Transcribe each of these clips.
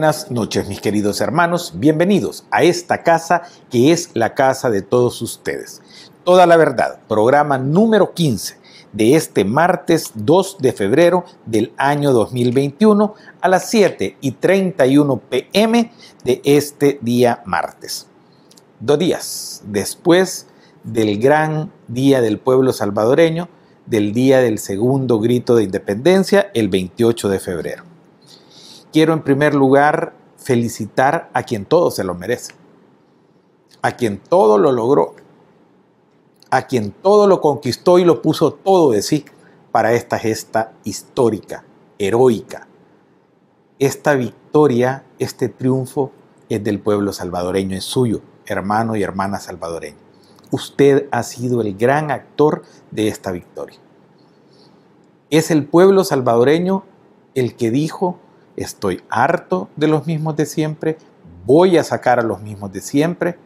buenas noches mis queridos hermanos, bienvenidos a esta casa que es la casa de todos ustedes. Toda la verdad, programa número 15 de este martes 2 de febrero del año 2021 a las 7 y 31 pm de este día martes. Dos días después del gran día del pueblo salvadoreño, del día del segundo grito de independencia, el 28 de febrero quiero en primer lugar felicitar a quien todo se lo merece, a quien todo lo logró, a quien todo lo conquistó y lo puso todo de sí para esta gesta histórica, heroica. Esta victoria, este triunfo es del pueblo salvadoreño, es suyo, hermano y hermana salvadoreño. Usted ha sido el gran actor de esta victoria. Es el pueblo salvadoreño el que dijo estoy harto de los mismos de siempre, voy a sacar a los mismos de siempre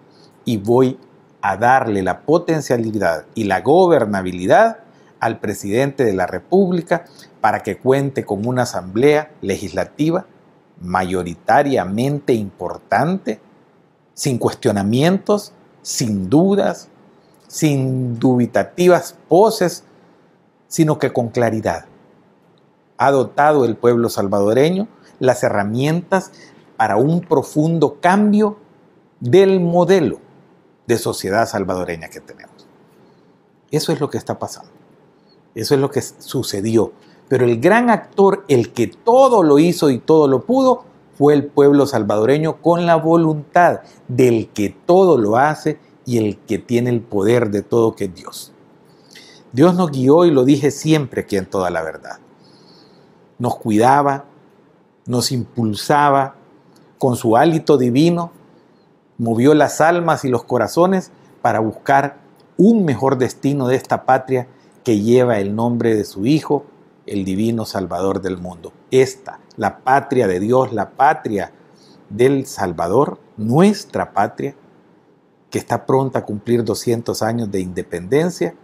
y voy a darle la potencialidad y la gobernabilidad al presidente de la República para que cuente con una asamblea legislativa mayoritariamente importante, sin cuestionamientos, sin dudas, sin dubitativas poses, sino que con claridad. Ha dotado el pueblo salvadoreño las herramientas para un profundo cambio del modelo de sociedad salvadoreña que tenemos. Eso es lo que está pasando. Eso es lo que sucedió. Pero el gran actor, el que todo lo hizo y todo lo pudo, fue el pueblo salvadoreño con la voluntad del que todo lo hace y el que tiene el poder de todo, que es Dios. Dios nos guió y lo dije siempre aquí en toda la verdad. Nos cuidaba, nos impulsaba con su hálito divino, movió las almas y los corazones para buscar un mejor destino de esta patria que lleva el nombre de su Hijo, el divino Salvador del mundo. Esta, la patria de Dios, la patria del Salvador, nuestra patria, que está pronta a cumplir 200 años de independencia,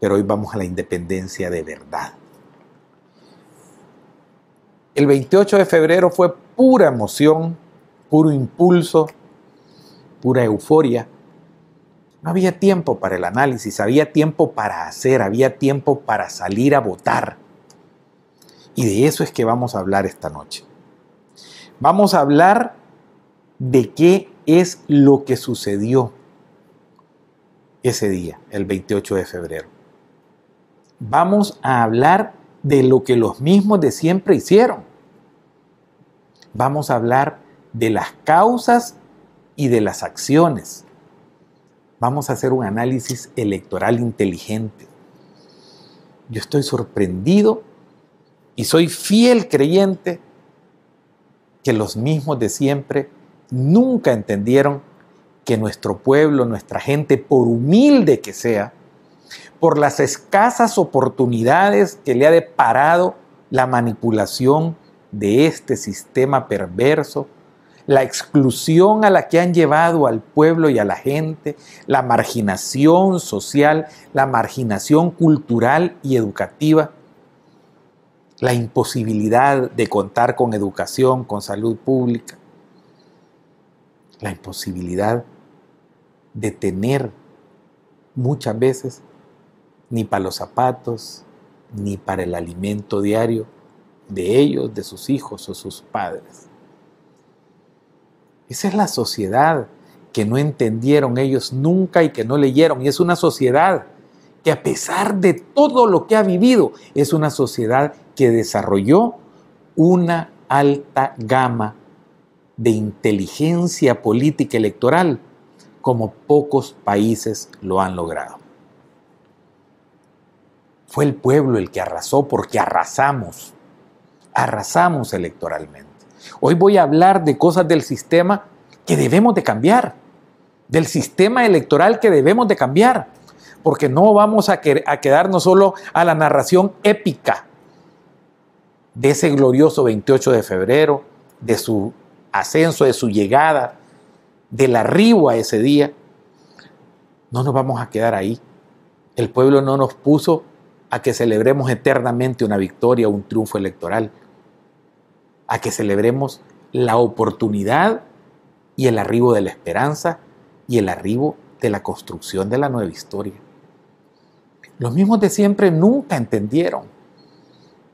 pero hoy vamos a la independencia de verdad. El 28 de febrero fue pura emoción, puro impulso, pura euforia. No había tiempo para el análisis, había tiempo para hacer, había tiempo para salir a votar. Y de eso es que vamos a hablar esta noche. Vamos a hablar de qué es lo que sucedió ese día, el 28 de febrero. Vamos a hablar de lo que los mismos de siempre hicieron. Vamos a hablar de las causas y de las acciones. Vamos a hacer un análisis electoral inteligente. Yo estoy sorprendido y soy fiel creyente que los mismos de siempre nunca entendieron que nuestro pueblo, nuestra gente, por humilde que sea, por las escasas oportunidades que le ha deparado la manipulación de este sistema perverso, la exclusión a la que han llevado al pueblo y a la gente, la marginación social, la marginación cultural y educativa, la imposibilidad de contar con educación, con salud pública, la imposibilidad de tener muchas veces ni para los zapatos, ni para el alimento diario de ellos, de sus hijos o sus padres. Esa es la sociedad que no entendieron ellos nunca y que no leyeron. Y es una sociedad que a pesar de todo lo que ha vivido, es una sociedad que desarrolló una alta gama de inteligencia política electoral como pocos países lo han logrado. Fue el pueblo el que arrasó porque arrasamos. Arrasamos electoralmente. Hoy voy a hablar de cosas del sistema que debemos de cambiar, del sistema electoral que debemos de cambiar, porque no vamos a, quedarnos solo a la narración épica de ese glorioso 28 de febrero, de su ascenso, de su llegada, del arribo a ese día. No nos vamos a quedar ahí. El pueblo no nos puso a que celebremos eternamente una victoria, un triunfo electoral, a que celebremos la oportunidad y el arribo de la esperanza y el arribo de la construcción de la nueva historia. Los mismos de siempre nunca entendieron.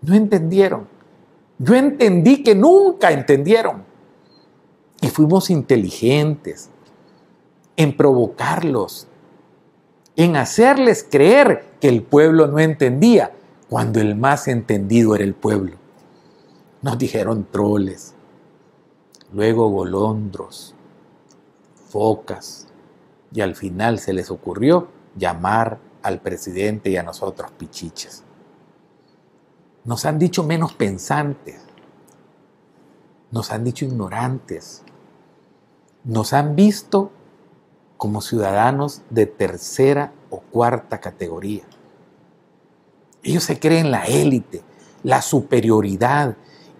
No entendieron. Yo entendí que nunca entendieron. Y fuimos inteligentes en provocarlos, en hacerles creer que el pueblo no entendía, cuando el más entendido era el pueblo. Nos dijeron troles, luego golondros, focas, y al final se les ocurrió llamar al presidente y a nosotros pichiches. Nos han dicho menos pensantes, nos han dicho ignorantes, nos han visto como ciudadanos de tercera o cuarta categoría. Ellos se creen la élite, la superioridad.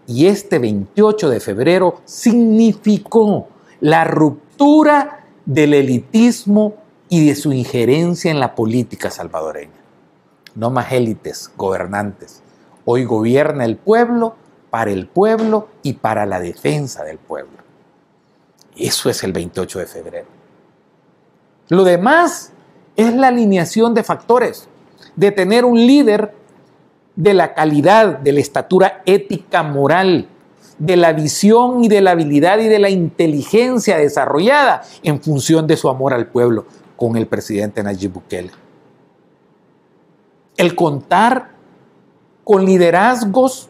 Y este 28 de febrero significó la ruptura del elitismo y de su injerencia en la política salvadoreña. No más élites gobernantes. Hoy gobierna el pueblo para el pueblo y para la defensa del pueblo. Eso es el 28 de febrero. Lo demás es la alineación de factores, de tener un líder de la calidad, de la estatura ética moral, de la visión y de la habilidad y de la inteligencia desarrollada en función de su amor al pueblo con el presidente Nayib Bukele. El contar con liderazgos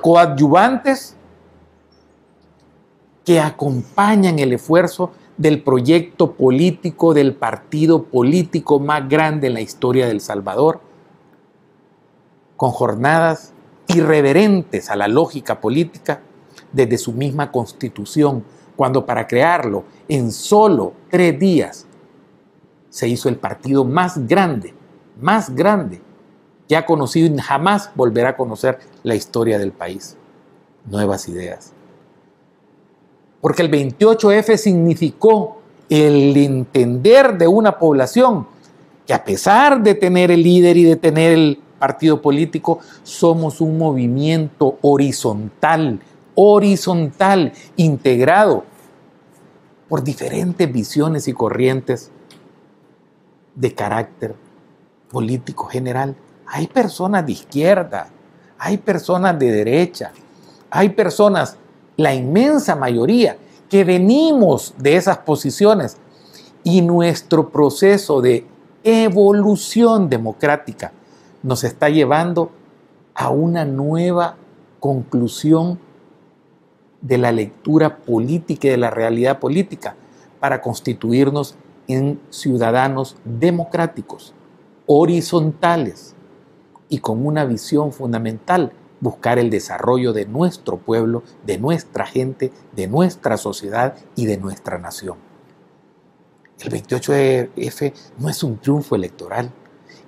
coadyuvantes que acompañan el esfuerzo del proyecto político, del partido político más grande en la historia del Salvador, con jornadas irreverentes a la lógica política desde su misma constitución, cuando para crearlo en solo tres días se hizo el partido más grande, más grande que ha conocido y jamás volverá a conocer la historia del país. Nuevas ideas. Porque el 28F significó el entender de una población que a pesar de tener el líder y de tener el partido político, somos un movimiento horizontal, horizontal, integrado por diferentes visiones y corrientes de carácter político general. Hay personas de izquierda, hay personas de derecha, hay personas, la inmensa mayoría, que venimos de esas posiciones y nuestro proceso de evolución democrática nos está llevando a una nueva conclusión de la lectura política y de la realidad política para constituirnos en ciudadanos democráticos, horizontales y con una visión fundamental, buscar el desarrollo de nuestro pueblo, de nuestra gente, de nuestra sociedad y de nuestra nación. El 28F no es un triunfo electoral,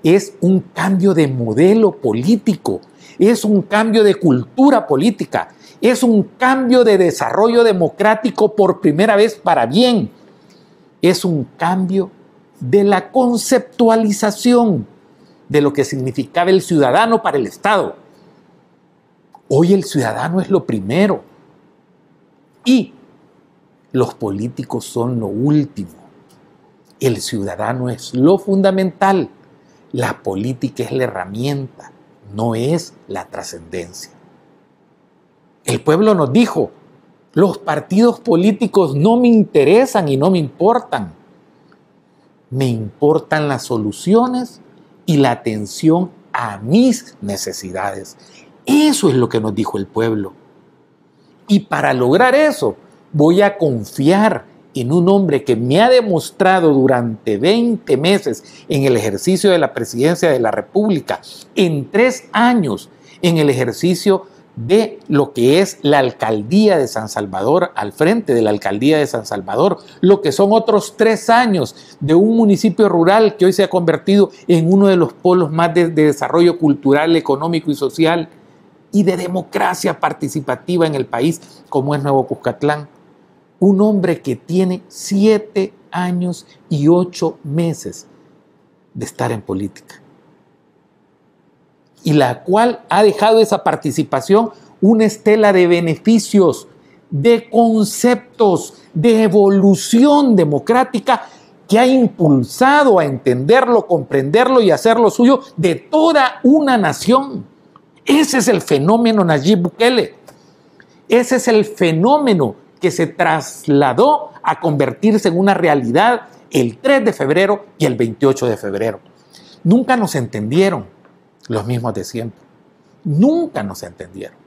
es un cambio de modelo político, es un cambio de cultura política, es un cambio de desarrollo democrático por primera vez para bien, es un cambio de la conceptualización de lo que significaba el ciudadano para el Estado. Hoy el ciudadano es lo primero y los políticos son lo último. El ciudadano es lo fundamental. La política es la herramienta, no es la trascendencia. El pueblo nos dijo, los partidos políticos no me interesan y no me importan. Me importan las soluciones y la atención a mis necesidades. Eso es lo que nos dijo el pueblo. Y para lograr eso, voy a confiar en un hombre que me ha demostrado durante 20 meses en el ejercicio de la presidencia de la República, en tres años en el ejercicio de lo que es la alcaldía de San Salvador, al frente de la alcaldía de San Salvador, lo que son otros tres años de un municipio rural que hoy se ha convertido en uno de los polos más de, desarrollo cultural, económico y social y de democracia participativa en el país, como es Nuevo Cuscatlán un hombre que tiene siete años y ocho meses de estar en política. Y la cual ha dejado esa participación una estela de beneficios, de conceptos de evolución democrática que ha impulsado a entenderlo, comprenderlo y hacerlo suyo de toda una nación. Ese es el fenómeno Nayib Bukele. Ese es el fenómeno que se trasladó a convertirse en una realidad el 3 de febrero y el 28 de febrero. Nunca nos entendieron los mismos de siempre. Nunca nos entendieron.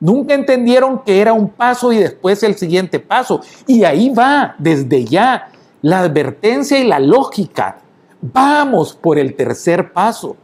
Nunca entendieron que era un paso y después el siguiente paso. Y ahí va, desde ya, la advertencia y la lógica. Vamos por el tercer paso.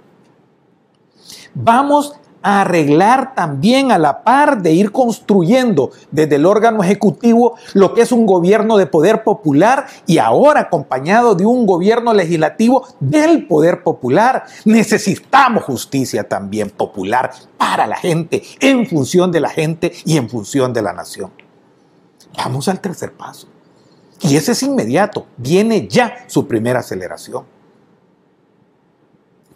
Vamos a arreglar también a la par de ir construyendo desde el órgano ejecutivo lo que es un gobierno de poder popular y ahora acompañado de un gobierno legislativo del poder popular. Necesitamos justicia también popular para la gente, en función de la gente y en función de la nación. Vamos al tercer paso. Y ese es inmediato, viene ya su primera aceleración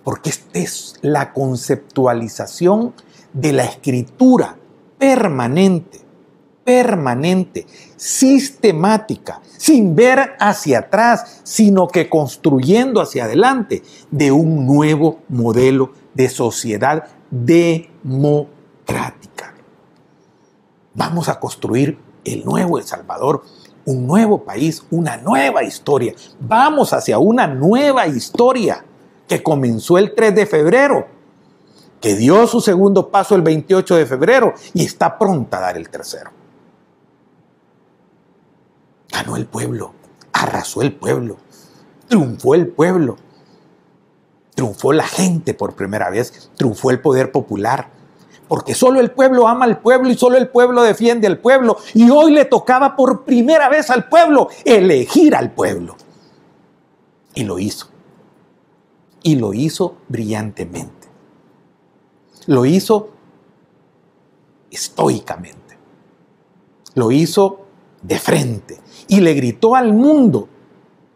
porque esta es la conceptualización de la escritura permanente, permanente, sistemática, sin ver hacia atrás, sino que construyendo hacia adelante de un nuevo modelo de sociedad democrática. Vamos a construir el nuevo El Salvador, un nuevo país, una nueva historia. Vamos hacia una nueva historia que comenzó el 3 de febrero, que dio su segundo paso el 28 de febrero y está pronta a dar el tercero. Ganó el pueblo, arrasó el pueblo, triunfó el pueblo, triunfó la gente por primera vez, triunfó el poder popular, porque solo el pueblo ama al pueblo y solo el pueblo defiende al pueblo. Y hoy le tocaba por primera vez al pueblo elegir al pueblo. Y lo hizo y lo hizo brillantemente. Lo hizo estoicamente. Lo hizo de frente y le gritó al mundo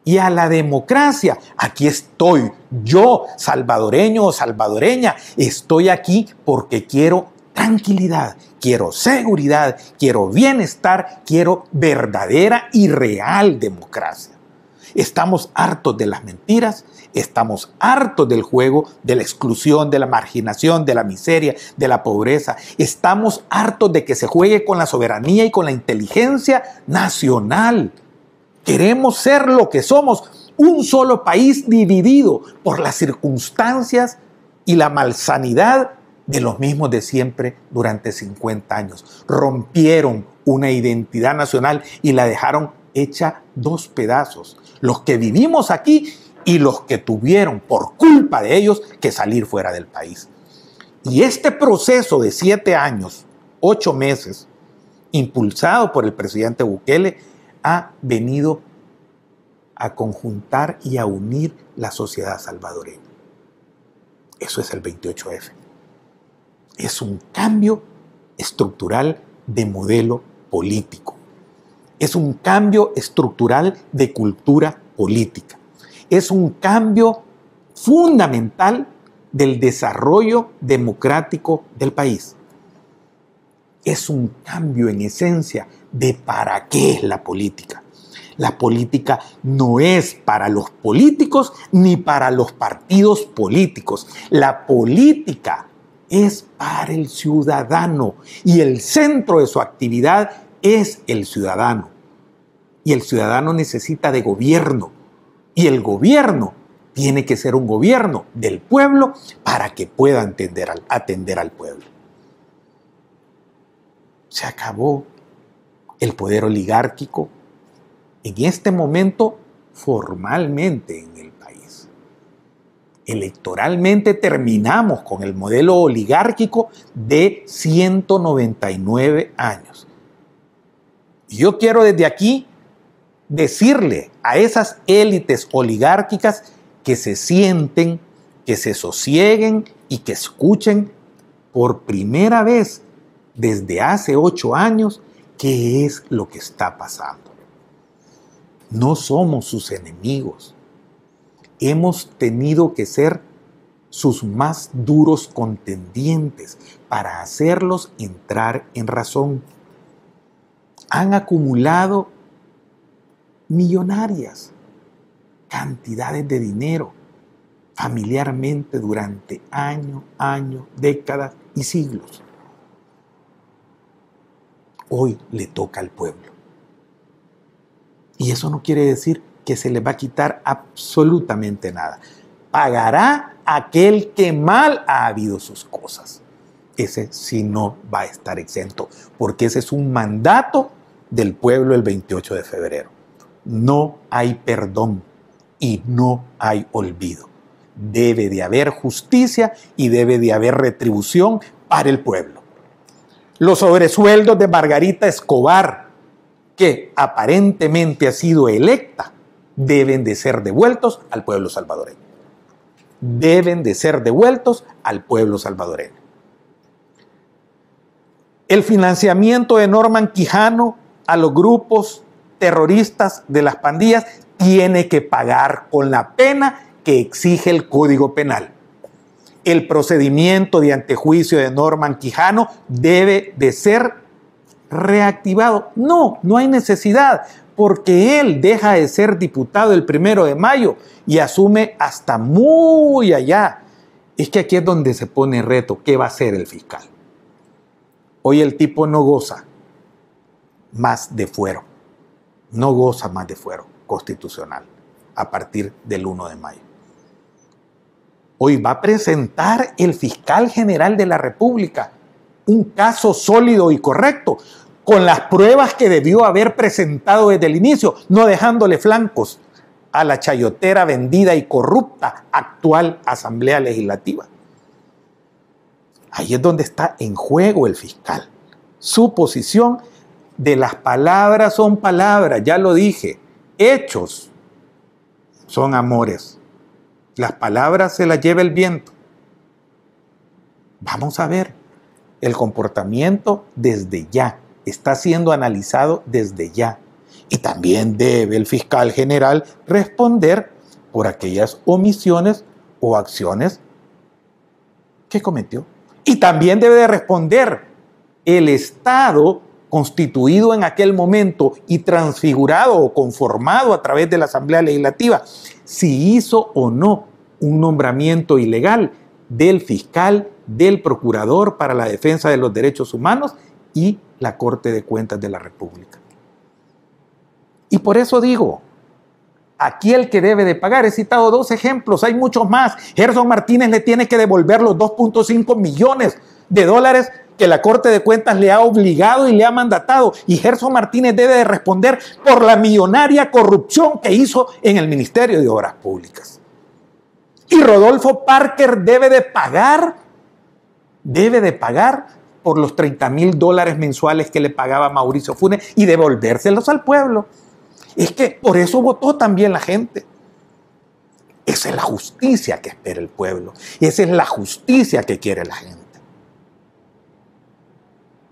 y a la democracia, aquí estoy, yo, salvadoreño o salvadoreña, estoy aquí porque quiero tranquilidad, quiero seguridad, quiero bienestar, quiero verdadera y real democracia. Estamos hartos de las mentiras, estamos hartos del juego, de la exclusión, de la marginación, de la miseria, de la pobreza. Estamos hartos de que se juegue con la soberanía y con la inteligencia nacional. Queremos ser lo que somos, un solo país dividido por las circunstancias y la malsanidad de los mismos de siempre durante 50 años. Rompieron una identidad nacional y la dejaron hecha dos pedazos. Los que vivimos aquí y los que tuvieron por culpa de ellos que salir fuera del país. Y este proceso de siete años, ocho meses, impulsado por el presidente Bukele, ha venido a conjuntar y a unir la sociedad salvadoreña. Eso es el 28F. Es un cambio estructural de modelo político es un cambio estructural de cultura política. Es un cambio fundamental del desarrollo democrático del país. Es un cambio en esencia de para qué es la política. La política no es para los políticos ni para los partidos políticos. La política es para el ciudadano y el centro de su actividad es el ciudadano. Y el ciudadano necesita de gobierno. Y el gobierno tiene que ser un gobierno del pueblo para que pueda atender al, atender al pueblo. Se acabó el poder oligárquico en este momento formalmente en el país. Electoralmente terminamos con el modelo oligárquico de 199 años. Y yo quiero desde aquí decirle a esas élites oligárquicas que se sienten, que se sosieguen y que escuchen por primera vez desde hace ocho años qué es lo que está pasando. No somos sus enemigos. Hemos tenido que ser sus más duros contendientes para hacerlos entrar en razón han acumulado millonarias cantidades de dinero familiarmente durante años, años, décadas y siglos. Hoy le toca al pueblo. Y eso no quiere decir que se le va a quitar absolutamente nada. Pagará aquel que mal ha habido sus cosas. Ese sí no va a estar exento, porque ese es un mandato del pueblo el 28 de febrero. No hay perdón y no hay olvido. Debe de haber justicia y debe de haber retribución para el pueblo. Los sobresueldos de Margarita Escobar, que aparentemente ha sido electa, deben de ser devueltos al pueblo salvadoreño. Deben de ser devueltos al pueblo salvadoreño. El financiamiento de Norman Quijano a los grupos terroristas de las pandillas tiene que pagar con la pena que exige el Código Penal. El procedimiento de antejuicio de Norman Quijano debe de ser reactivado. No, no hay necesidad, porque él deja de ser diputado el primero de mayo y asume hasta muy allá. Es que aquí es donde se pone reto, ¿qué va a hacer el fiscal? Hoy el tipo no goza más de fuero, no goza más de fuero constitucional a partir del 1 de mayo. Hoy va a presentar el fiscal general de la República un caso sólido y correcto, con las pruebas que debió haber presentado desde el inicio, no dejándole flancos a la chayotera vendida y corrupta actual Asamblea Legislativa. Ahí es donde está en juego el fiscal. Su posición de las palabras son palabras, ya lo dije, hechos son amores. Las palabras se las lleva el viento. Vamos a ver, el comportamiento desde ya está siendo analizado desde ya. Y también debe el fiscal general responder por aquellas omisiones o acciones que cometió. Y también debe de responder el Estado constituido en aquel momento y transfigurado o conformado a través de la Asamblea Legislativa, si hizo o no un nombramiento ilegal del fiscal, del procurador para la defensa de los derechos humanos y la Corte de Cuentas de la República. Y por eso digo, aquí el que debe de pagar, he citado dos ejemplos, hay muchos más. Gerson Martínez le tiene que devolver los 2.5 millones de dólares que la Corte de Cuentas le ha obligado y le ha mandatado. Y Gerson Martínez debe de responder por la millonaria corrupción que hizo en el Ministerio de Obras Públicas. Y Rodolfo Parker debe de pagar, debe de pagar por los 30 mil dólares mensuales que le pagaba Mauricio Funes y devolvérselos al pueblo. Es que por eso votó también la gente. Esa es la justicia que espera el pueblo. Esa es la justicia que quiere la gente.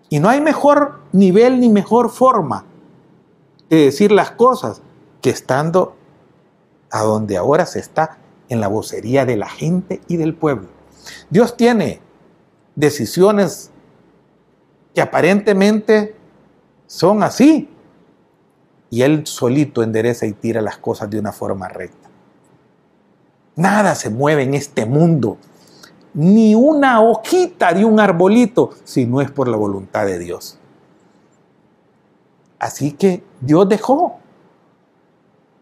Y no hay mejor nivel ni mejor forma de decir las cosas que estando a donde ahora se está, en la vocería de la gente y del pueblo. Dios tiene decisiones que aparentemente son así. Y Él solito endereza y tira las cosas de una forma recta. Nada se mueve en este mundo ni una hojita de un arbolito si no es por la voluntad de Dios. Así que Dios dejó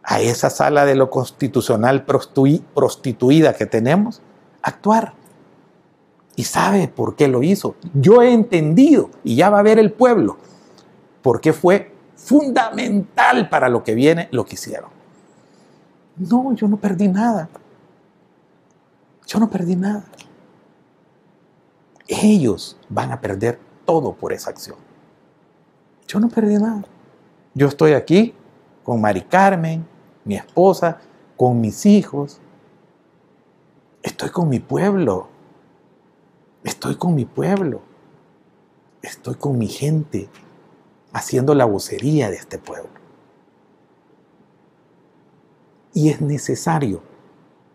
a esa sala de lo constitucional prostituida que tenemos actuar. Y sabe por qué lo hizo. Yo he entendido, y ya va a ver el pueblo, por qué fue fundamental para lo que viene lo que hicieron. No, yo no perdí nada. Yo no perdí nada ellos van a perder todo por esa acción. Yo no perdí nada. Yo estoy aquí con Mari Carmen, mi esposa, con mis hijos. Estoy con mi pueblo. Estoy con mi pueblo. Estoy con mi gente haciendo la vocería de este pueblo. Y es necesario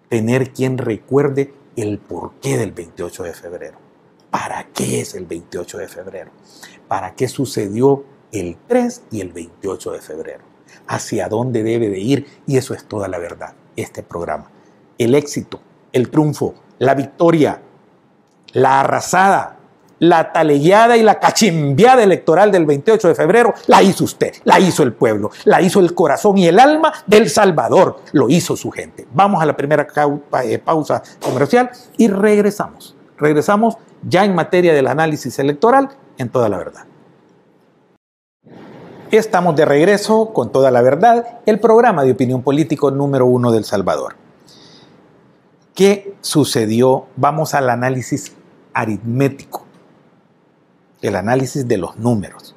tener quien recuerde el porqué del 28 de febrero. ¿Para qué es el 28 de febrero? ¿Para qué sucedió el 3 y el 28 de febrero. Hacia dónde debe de ir y eso es toda la verdad, este programa. El éxito, el triunfo, la victoria, la arrasada, la talegueada y la cachimbiada electoral del 28 de febrero la hizo usted, la hizo el pueblo, la hizo el corazón y el alma del Salvador, lo hizo su gente. Vamos a la primera eh, pausa comercial y regresamos. Regresamos ya en materia del análisis electoral en toda la verdad. Estamos de regreso con toda la verdad, el programa de opinión político número uno del Salvador. ¿Qué sucedió? Vamos al análisis aritmético el análisis de los números.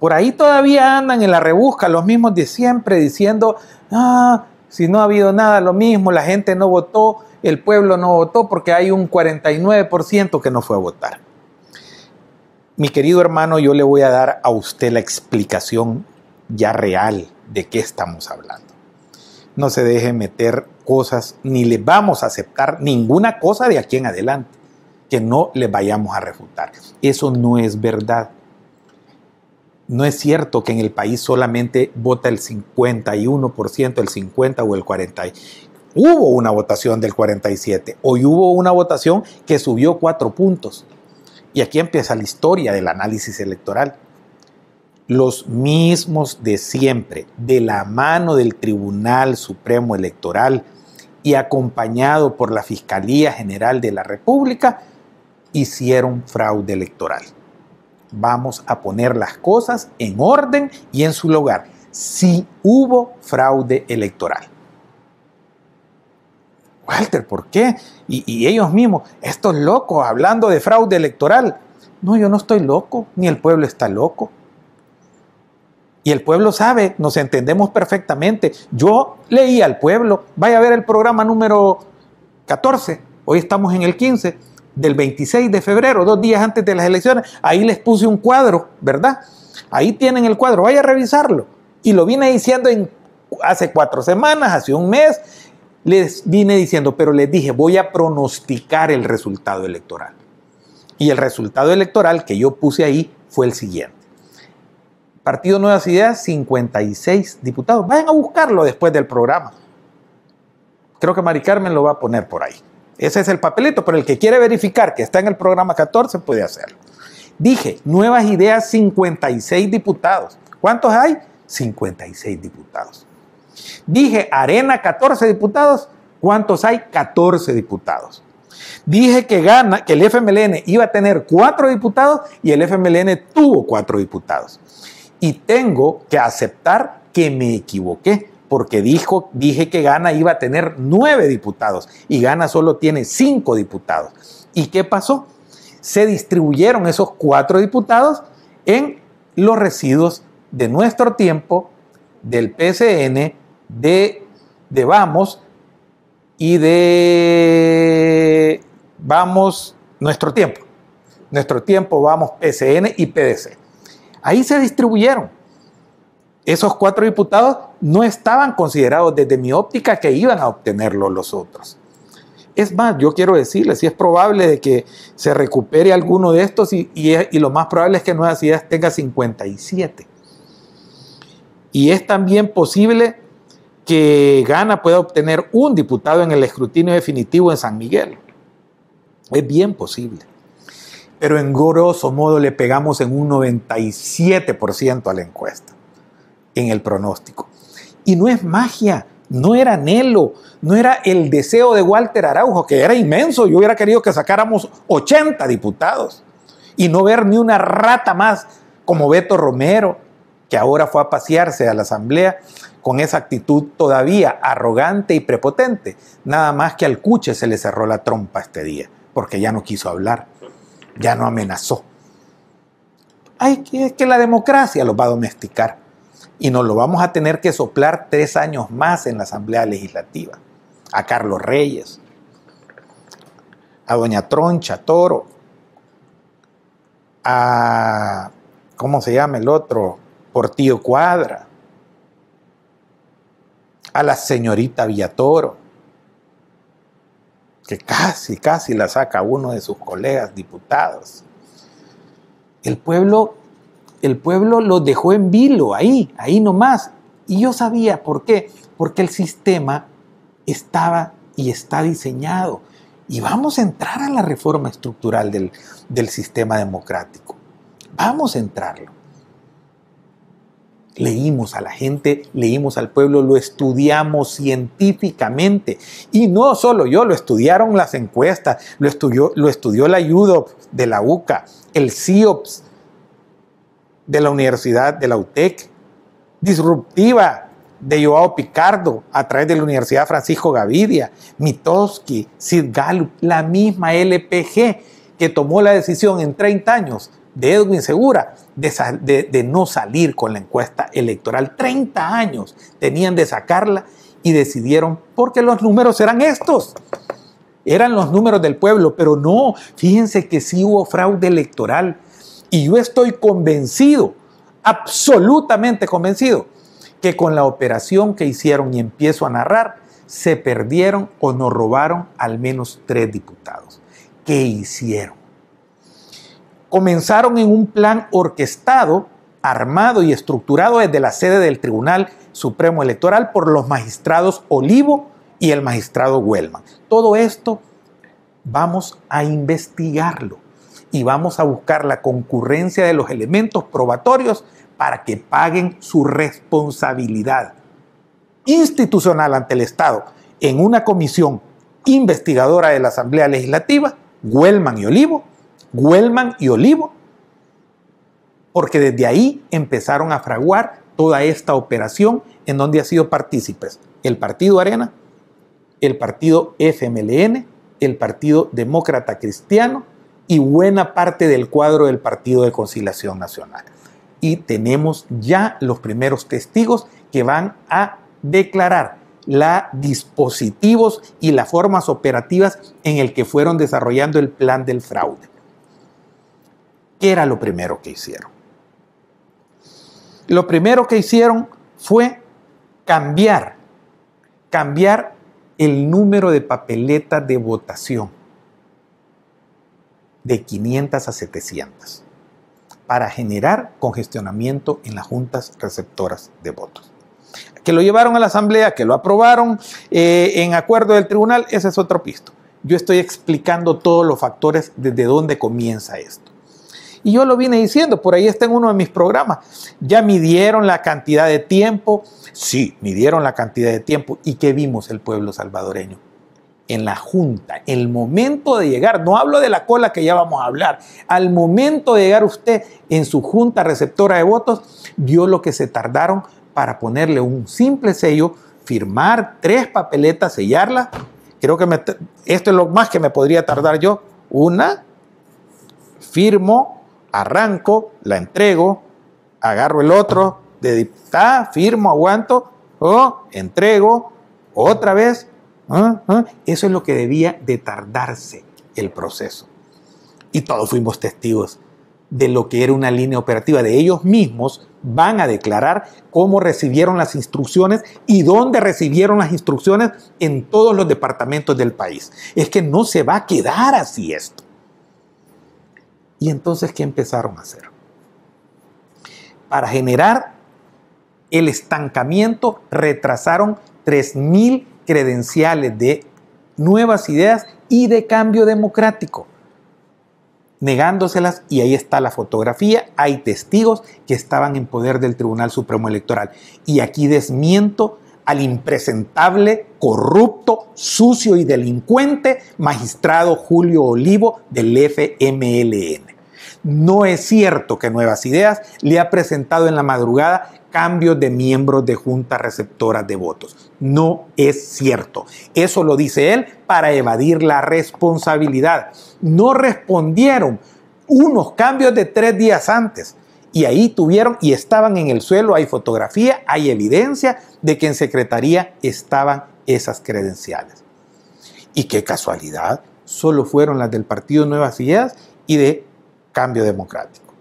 Por ahí todavía andan en la rebusca los mismos de siempre diciendo, ah, si no ha habido nada, lo mismo, la gente no votó, el pueblo no votó porque hay un 49% que no fue a votar. Mi querido hermano, yo le voy a dar a usted la explicación ya real de qué estamos hablando. No se deje meter cosas, ni le vamos a aceptar ninguna cosa de aquí en adelante que no le vayamos a refutar. Eso no es verdad. No es cierto que en el país solamente vota el 51%, el 50 o el 40. Hubo una votación del 47. Hoy hubo una votación que subió cuatro puntos. Y aquí empieza la historia del análisis electoral. Los mismos de siempre, de la mano del Tribunal Supremo Electoral y acompañado por la Fiscalía General de la República, hicieron fraude electoral. Vamos a poner las cosas en orden y en su lugar. Si hubo fraude electoral. Walter, ¿por qué? Y, ellos mismos, estos locos hablando de fraude electoral. No, yo no estoy loco, ni el pueblo está loco. Y el pueblo sabe, nos entendemos perfectamente. Yo leí al pueblo, vaya a ver el programa número 14, hoy estamos en el 15 del 26 de febrero, dos días antes de las elecciones, ahí les puse un cuadro, ¿verdad? Ahí tienen el cuadro, vaya a revisarlo. Y lo vine diciendo en, hace cuatro semanas, hace un mes, les vine diciendo, pero les dije, voy a pronosticar el resultado electoral. Y el resultado electoral que yo puse ahí fue el siguiente. Partido Nuevas Ideas, 56 diputados. Vayan a buscarlo después del programa. Creo que Mari Carmen lo va a poner por ahí. Ese es el papelito, pero el que quiere verificar que está en el programa 14 puede hacerlo. Dije, nuevas ideas, 56 diputados. ¿Cuántos hay? 56 diputados. Dije, Arena, 14 diputados. ¿Cuántos hay? 14 diputados. Dije que gana, que el FMLN iba a tener 4 diputados y el FMLN tuvo 4 diputados. Y tengo que aceptar que me equivoqué porque dijo, dije que Gana iba a tener nueve diputados y Gana solo tiene cinco diputados. ¿Y qué pasó? Se distribuyeron esos cuatro diputados en los residuos de nuestro tiempo, del PCN, de, de Vamos y de Vamos Nuestro Tiempo. Nuestro Tiempo, Vamos, PCN y PDC. Ahí se distribuyeron esos cuatro diputados no estaban considerados desde mi óptica que iban a obtenerlo los otros. Es más, yo quiero decirles, si es probable de que se recupere alguno de estos y, lo más probable es que Nuevas Ideas tenga 57. Y es también posible que Gana pueda obtener un diputado en el escrutinio definitivo en San Miguel. Es bien posible. Pero en grosso modo le pegamos en un 97% a la encuesta en el pronóstico. Y no es magia, no era anhelo, no era el deseo de Walter Araujo, que era inmenso. Yo hubiera querido que sacáramos 80 diputados y no ver ni una rata más como Beto Romero, que ahora fue a pasearse a la asamblea con esa actitud todavía arrogante y prepotente. Nada más que al cuche se le cerró la trompa este día, porque ya no quiso hablar, ya no amenazó. Ay, es que la democracia los va a domesticar y nos lo vamos a tener que soplar tres años más en la Asamblea Legislativa. A Carlos Reyes, a Doña Troncha Toro, a, ¿cómo se llama el otro? Portillo Cuadra, a la señorita Villatoro, que casi, casi la saca uno de sus colegas diputados. El pueblo el pueblo dejó en vilo, ahí, ahí nomás. Y yo sabía por qué, porque el sistema estaba y está diseñado. Y vamos a entrar a la reforma estructural del, del sistema democrático. Vamos a entrarlo. Leímos a la gente, leímos al pueblo, lo estudiamos científicamente. Y no solo yo, lo estudiaron las encuestas, lo estudió, lo estudió la UDOP de la UCA, el CIOPS de la Universidad de la UTEC, Disruptiva de Joao Picardo a través de la Universidad Francisco Gavidia, Mitowski, Sid Gallup, la misma LPG que tomó la decisión en 30 años de Edwin Segura de, no salir con la encuesta electoral. 30 años tenían de sacarla y decidieron, porque los números eran estos. Eran los números del pueblo, pero no, fíjense que sí hubo fraude electoral. Y yo estoy convencido, absolutamente convencido, que con la operación que hicieron y empiezo a narrar, se perdieron o nos robaron al menos tres diputados. ¿Qué hicieron? Comenzaron en un plan orquestado, armado y estructurado desde la sede del Tribunal Supremo Electoral por los magistrados Olivo y el magistrado Huelman. Todo esto vamos a investigarlo y vamos a buscar la concurrencia de los elementos probatorios para que paguen su responsabilidad institucional ante el Estado en una comisión investigadora de la Asamblea Legislativa, Huelman y Olivo, Huelman y Olivo, porque desde ahí empezaron a fraguar toda esta operación en donde ha sido partícipes el Partido Arena, el Partido FMLN, el Partido Demócrata Cristiano y buena parte del cuadro del Partido de Conciliación Nacional. Y tenemos ya los primeros testigos que van a declarar los dispositivos y las formas operativas en el que fueron desarrollando el plan del fraude. ¿Qué era lo primero que hicieron? Lo primero que hicieron fue cambiar, cambiar el número de papeletas de votación de 500 a 700 para generar congestionamiento en las juntas receptoras de votos. Que lo llevaron a la asamblea, que lo aprobaron eh, en acuerdo del tribunal, ese es otro pisto. Yo estoy explicando todos los factores desde dónde comienza esto. Y yo lo vine diciendo, por ahí está en uno de mis programas. Ya midieron la cantidad de tiempo. Sí, midieron la cantidad de tiempo. ¿Y qué vimos el pueblo salvadoreño? En la junta, el momento de llegar, no hablo de la cola que ya vamos a hablar, al momento de llegar usted en su junta receptora de votos, vio lo que se tardaron para ponerle un simple sello, firmar tres papeletas, sellarlas. Creo que esto es lo más que me podría tardar yo. Una, firmo, arranco, la entrego, agarro el otro, de firmo, aguanto, o entrego, otra vez. ¿ah? ¿Ah? Eso es lo que debía de tardarse el proceso. Y todos fuimos testigos de lo que era una línea operativa. De ellos mismos van a declarar cómo recibieron las instrucciones y dónde recibieron las instrucciones en todos los departamentos del país. Es que no se va a quedar así esto. Y entonces, ¿qué empezaron a hacer? Para generar el estancamiento, retrasaron 3.000 credenciales de nuevas ideas y de cambio democrático, negándoselas, y ahí está la fotografía, hay testigos que estaban en poder del Tribunal Supremo Electoral. Y aquí desmiento al impresentable, corrupto, sucio y delincuente magistrado Julio Olivo del FMLN. No es cierto que Nuevas Ideas le ha presentado en la madrugada cambios de miembros de juntas receptoras de votos. No es cierto. Eso lo dice él para evadir la responsabilidad. No respondieron unos cambios de tres días antes. Y ahí tuvieron y estaban en el suelo, hay fotografía, hay evidencia de que en secretaría estaban esas credenciales. Y qué casualidad, solo fueron las del Partido Nuevas Ideas y de Cambio Democrático.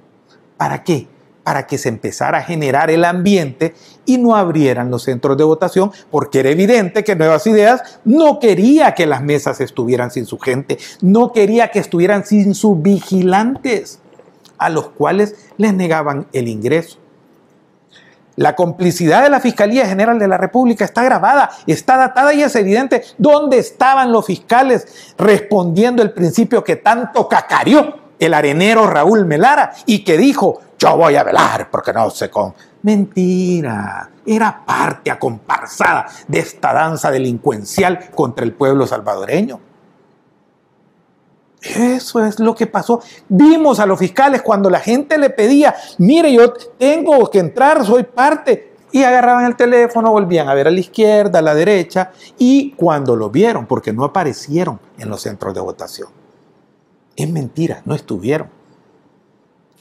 ¿Para qué? Para que se empezara a generar el ambiente y no abrieran los centros de votación, porque era evidente que Nuevas Ideas no quería que las mesas estuvieran sin su gente, no quería que estuvieran sin sus vigilantes. A los cuales les negaban el ingreso. La complicidad de la Fiscalía General de la República está grabada, está datada y es evidente dónde estaban los fiscales respondiendo el principio que tanto cacarió el arenero Raúl Melara y que dijo, yo voy a velar porque no sé con... Mentira, era parte acomparsada de esta danza delincuencial contra el pueblo salvadoreño. Eso es lo que pasó. Vimos a los fiscales cuando la gente le pedía, mire, yo tengo que entrar, soy parte. Y agarraban el teléfono, volvían a ver a la izquierda, a la derecha, y cuando lo vieron, porque no aparecieron en los centros de votación. Es mentira, no estuvieron.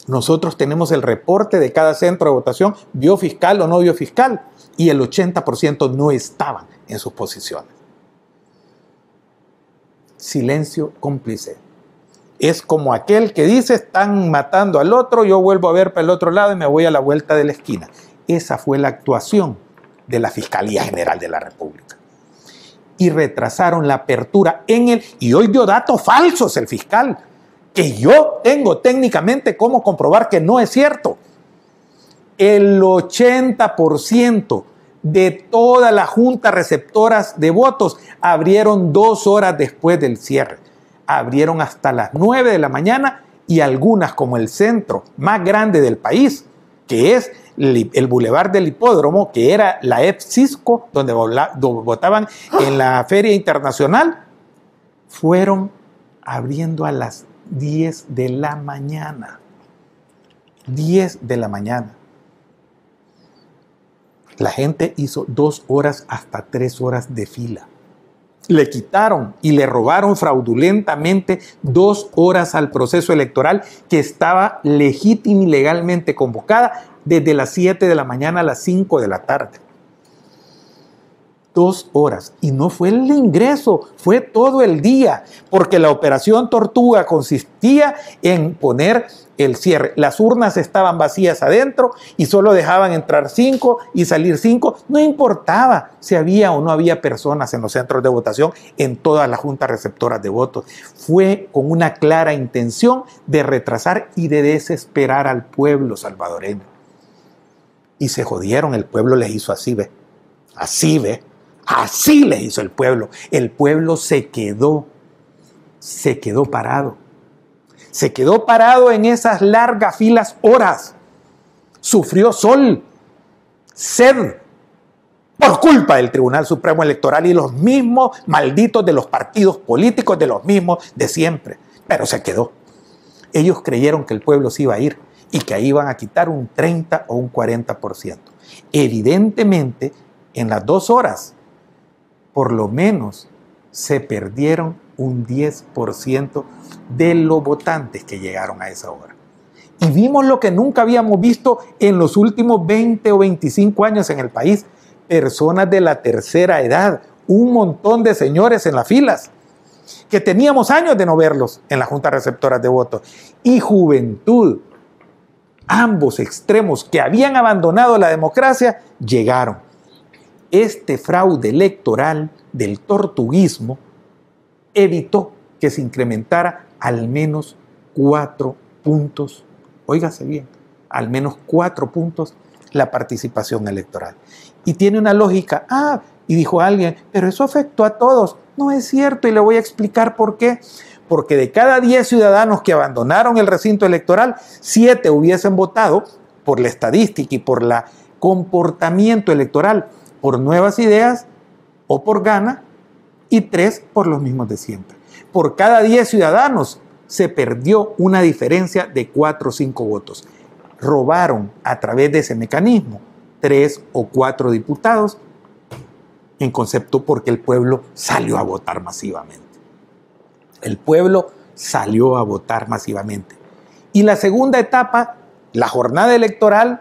Nosotros tenemos el reporte de cada centro de votación, vio fiscal o no vio fiscal, y el 80% no estaban en sus posiciones. Silencio cómplice es como aquel que dice, están matando al otro, yo vuelvo a ver para el otro lado y me voy a la vuelta de la esquina. Esa fue la actuación de la Fiscalía General de la República. Y retrasaron la apertura en el, y hoy dio datos falsos el fiscal, que yo tengo técnicamente cómo comprobar que no es cierto. El 80% de toda la junta receptoras de votos abrieron dos horas después del cierre abrieron hasta las 9 de la mañana y algunas como el centro más grande del país, que es el Boulevard del Hipódromo, que era la EFSISCO, donde votaban en la Feria Internacional, fueron abriendo a las 10 de la mañana. 10 de la mañana. La gente hizo dos horas hasta tres horas de fila le quitaron y le robaron fraudulentamente dos horas al proceso electoral que estaba legítima y legalmente convocada desde las 7 de la mañana a las 5 de la tarde dos horas. Y no fue el ingreso, fue todo el día, porque la operación Tortuga consistía en poner el cierre. Las urnas estaban vacías adentro y solo dejaban entrar cinco y salir cinco. No importaba si había o no había personas en los centros de votación en todas las juntas receptoras de votos. Fue con una clara intención de retrasar y de desesperar al pueblo salvadoreño. Y se jodieron, el pueblo les hizo así, ve. Así, ve Así le hizo el pueblo. El pueblo se quedó, se quedó parado. Se quedó parado en esas largas filas horas. Sufrió sol, sed, por culpa del Tribunal Supremo Electoral y los mismos malditos de los partidos políticos, de los mismos de siempre. Pero se quedó. Ellos creyeron que el pueblo se iba a ir y que ahí iban a quitar un 30 o un 40%. Evidentemente, en las dos horas por lo menos se perdieron un 10% de los votantes que llegaron a esa hora. Y vimos lo que nunca habíamos visto en los últimos 20 o 25 años en el país. Personas de la tercera edad, un montón de señores en las filas, que teníamos años de no verlos en la Junta Receptora de Votos. Y juventud, ambos extremos que habían abandonado la democracia, llegaron este fraude electoral del tortuguismo evitó que se incrementara al menos cuatro puntos, óigase bien, al menos cuatro puntos la participación electoral. Y tiene una lógica, ah, y dijo alguien, pero eso afectó a todos. No es cierto y le voy a explicar por qué. Porque de cada 10 ciudadanos que abandonaron el recinto electoral, 7 hubiesen votado por la estadística y por el comportamiento electoral por nuevas ideas o por gana y tres por los mismos de siempre. Por cada 10 ciudadanos se perdió una diferencia de 4 o 5 votos. Robaron a través de ese mecanismo tres o cuatro diputados en concepto porque el pueblo salió a votar masivamente. El pueblo salió a votar masivamente. Y la segunda etapa, la jornada electoral,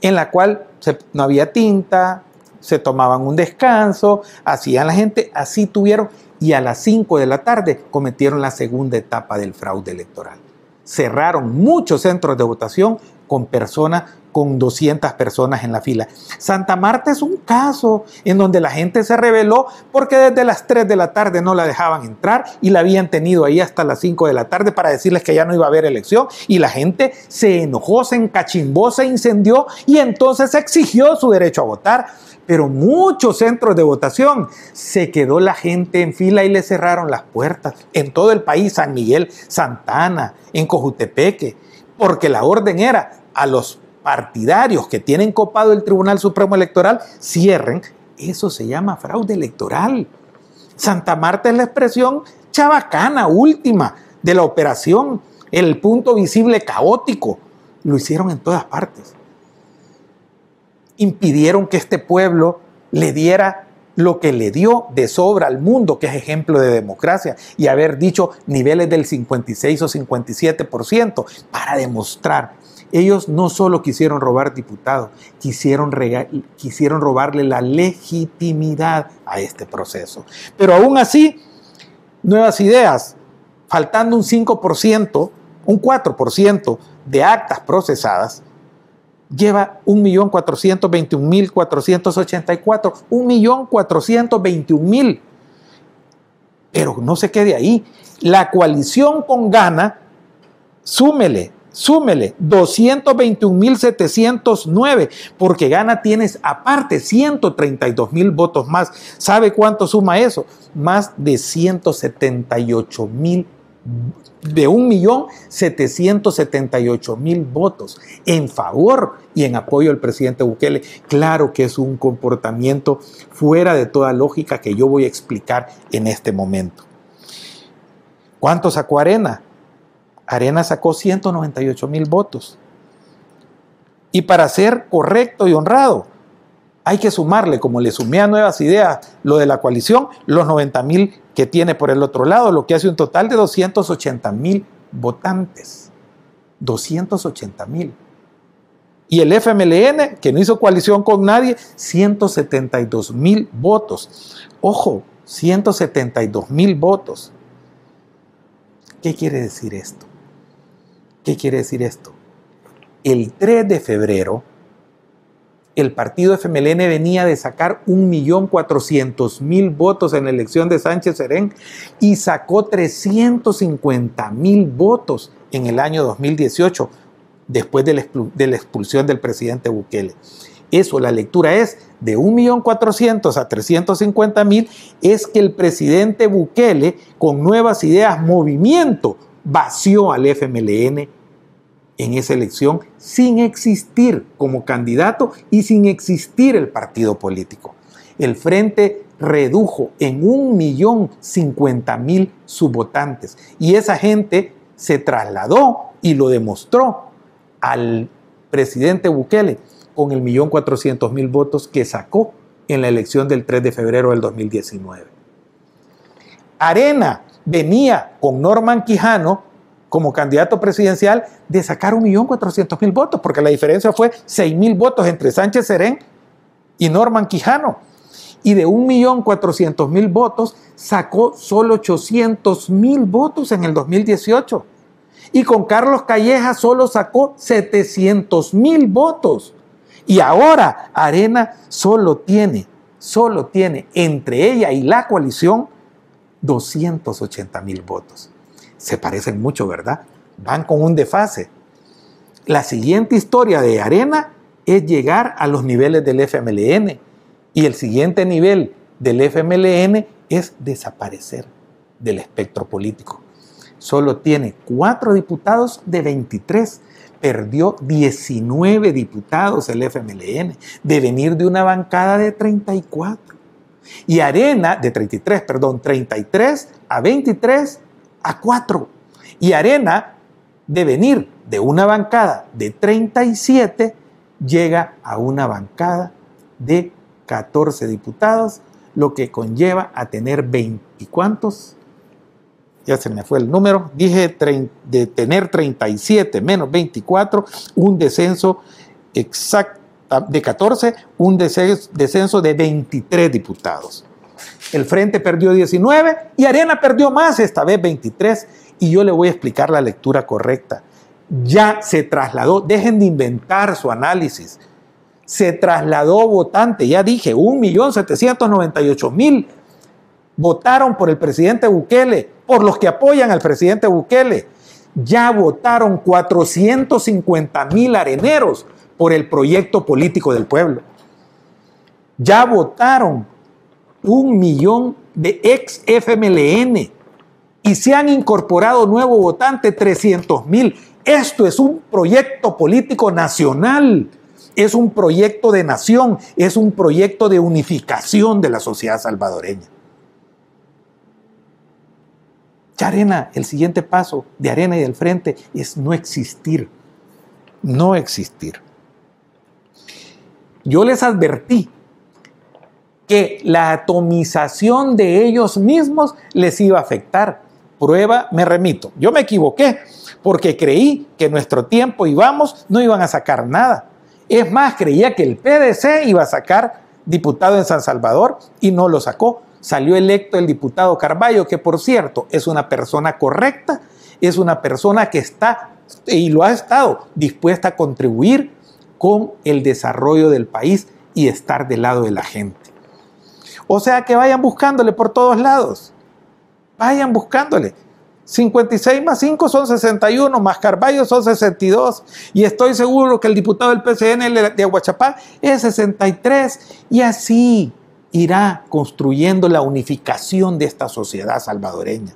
en la cual no había tinta, se tomaban un descanso, hacían la gente, así tuvieron y a las 5 de la tarde cometieron la segunda etapa del fraude electoral. Cerraron muchos centros de votación con personas con 200 personas en la fila. Santa Marta es un caso en donde la gente se rebeló porque desde las 3 de la tarde no la dejaban entrar y la habían tenido ahí hasta las 5 de la tarde para decirles que ya no iba a haber elección y la gente se enojó, se encachimbó, se incendió y entonces exigió su derecho a votar. Pero muchos centros de votación se quedó la gente en fila y le cerraron las puertas. En todo el país, San Miguel, Santana, en Cojutepeque, porque la orden era a los partidarios que tienen copado el Tribunal Supremo Electoral cierren, eso se llama fraude electoral. Santa Marta es la expresión chabacana última de la operación, el punto visible caótico. Lo hicieron en todas partes. Impidieron que este pueblo le diera lo que le dio de sobra al mundo, que es ejemplo de democracia, y haber dicho niveles del 56 o 57%, para demostrar ellos no solo quisieron robar diputados, quisieron, quisieron robarle la legitimidad a este proceso. Pero aún así, nuevas ideas, faltando un 5%, un 4% de actas procesadas, lleva 1.421.484, 1.421.000. Pero no se quede ahí. La coalición con Gana, súmele súmele 221.709, porque gana tienes aparte 132.000 votos más. ¿Sabe cuánto suma eso? Más de 178.000 de 1.778.000 votos en favor y en apoyo al presidente Bukele. Claro que es un comportamiento fuera de toda lógica que yo voy a explicar en este momento. ¿Cuánto sacó Arena? Arena sacó 198 mil votos. Y para ser correcto y honrado, hay que sumarle, como le sumé a nuevas ideas, lo de la coalición, los 90 mil que tiene por el otro lado, lo que hace un total de 280 mil votantes. 280 mil. Y el FMLN, que no hizo coalición con nadie, 172 mil votos. Ojo, 172 mil votos. ¿Qué quiere decir esto? ¿Qué quiere decir esto? El 3 de febrero, el partido FMLN venía de sacar 1.400.000 votos en la elección de Sánchez Serén y sacó 350.000 votos en el año 2018, después de la expulsión del presidente Bukele. Eso, la lectura es de 1.400.000 a 350.000, es que el presidente Bukele, con nuevas ideas, movimiento, vació al FMLN en esa elección sin existir como candidato y sin existir el partido político. El Frente redujo en un millón cincuenta mil subvotantes y esa gente se trasladó y lo demostró al presidente Bukele con el millón cuatrocientos mil votos que sacó en la elección del 3 de febrero del 2019. Arena venía con Norman Quijano como candidato presidencial de sacar 1.400.000 votos, porque la diferencia fue 6.000 votos entre Sánchez Serén y Norman Quijano. Y de 1.400.000 votos sacó solo 800.000 votos en el 2018. Y con Carlos Calleja solo sacó 700.000 votos. Y ahora Arena solo tiene, solo tiene entre ella y la coalición 280.000 votos se parecen mucho, ¿verdad? Van con un desfase. La siguiente historia de Arena es llegar a los niveles del FMLN y el siguiente nivel del FMLN es desaparecer del espectro político. Solo tiene cuatro diputados de 23. Perdió 19 diputados el FMLN de venir de una bancada de 34. Y Arena, de 33, perdón, 33 a 23 a 4. Y Arena, de venir de una bancada de 37, llega a una bancada de 14 diputados, lo que conlleva a tener 20 y cuántos. Ya se me fue el número. Dije de tener 37 menos 24, un descenso exacto de 14, un descenso de 23 diputados. El Frente perdió 19 y Arena perdió más, esta vez 23. Y yo le voy a explicar la lectura correcta. ya se trasladó, dejen de inventar su análisis, se trasladó votante, ya dije, 1.798.000 votaron por el presidente Bukele, por los que apoyan al presidente Bukele. Ya votaron 450.000 areneros por el proyecto político del pueblo. Ya votaron un millón de ex FMLN y se han incorporado nuevos votantes, 300 mil. Esto es un proyecto político nacional, es un proyecto de nación, es un proyecto de unificación de la sociedad salvadoreña. Ya Arena, el siguiente paso de Arena y del Frente es no existir, no existir. Yo les advertí que la atomización de ellos mismos les iba a afectar. Prueba, me remito. Yo me equivoqué porque creí que nuestro tiempo y vamos no iban a sacar nada. Es más, creía que el PDC iba a sacar diputado en San Salvador y no lo sacó. Salió electo el diputado Carballo, que por cierto es una persona correcta, es una persona que está y lo ha estado dispuesta a contribuir con el desarrollo del país y estar del lado de la gente. O sea que vayan buscándole por todos lados. Vayan buscándole. 56 más 5 son 61, más Carballo son 62. Y estoy seguro que el diputado del PCN de Aguachapá es 63. Y así irá construyendo la unificación de esta sociedad salvadoreña.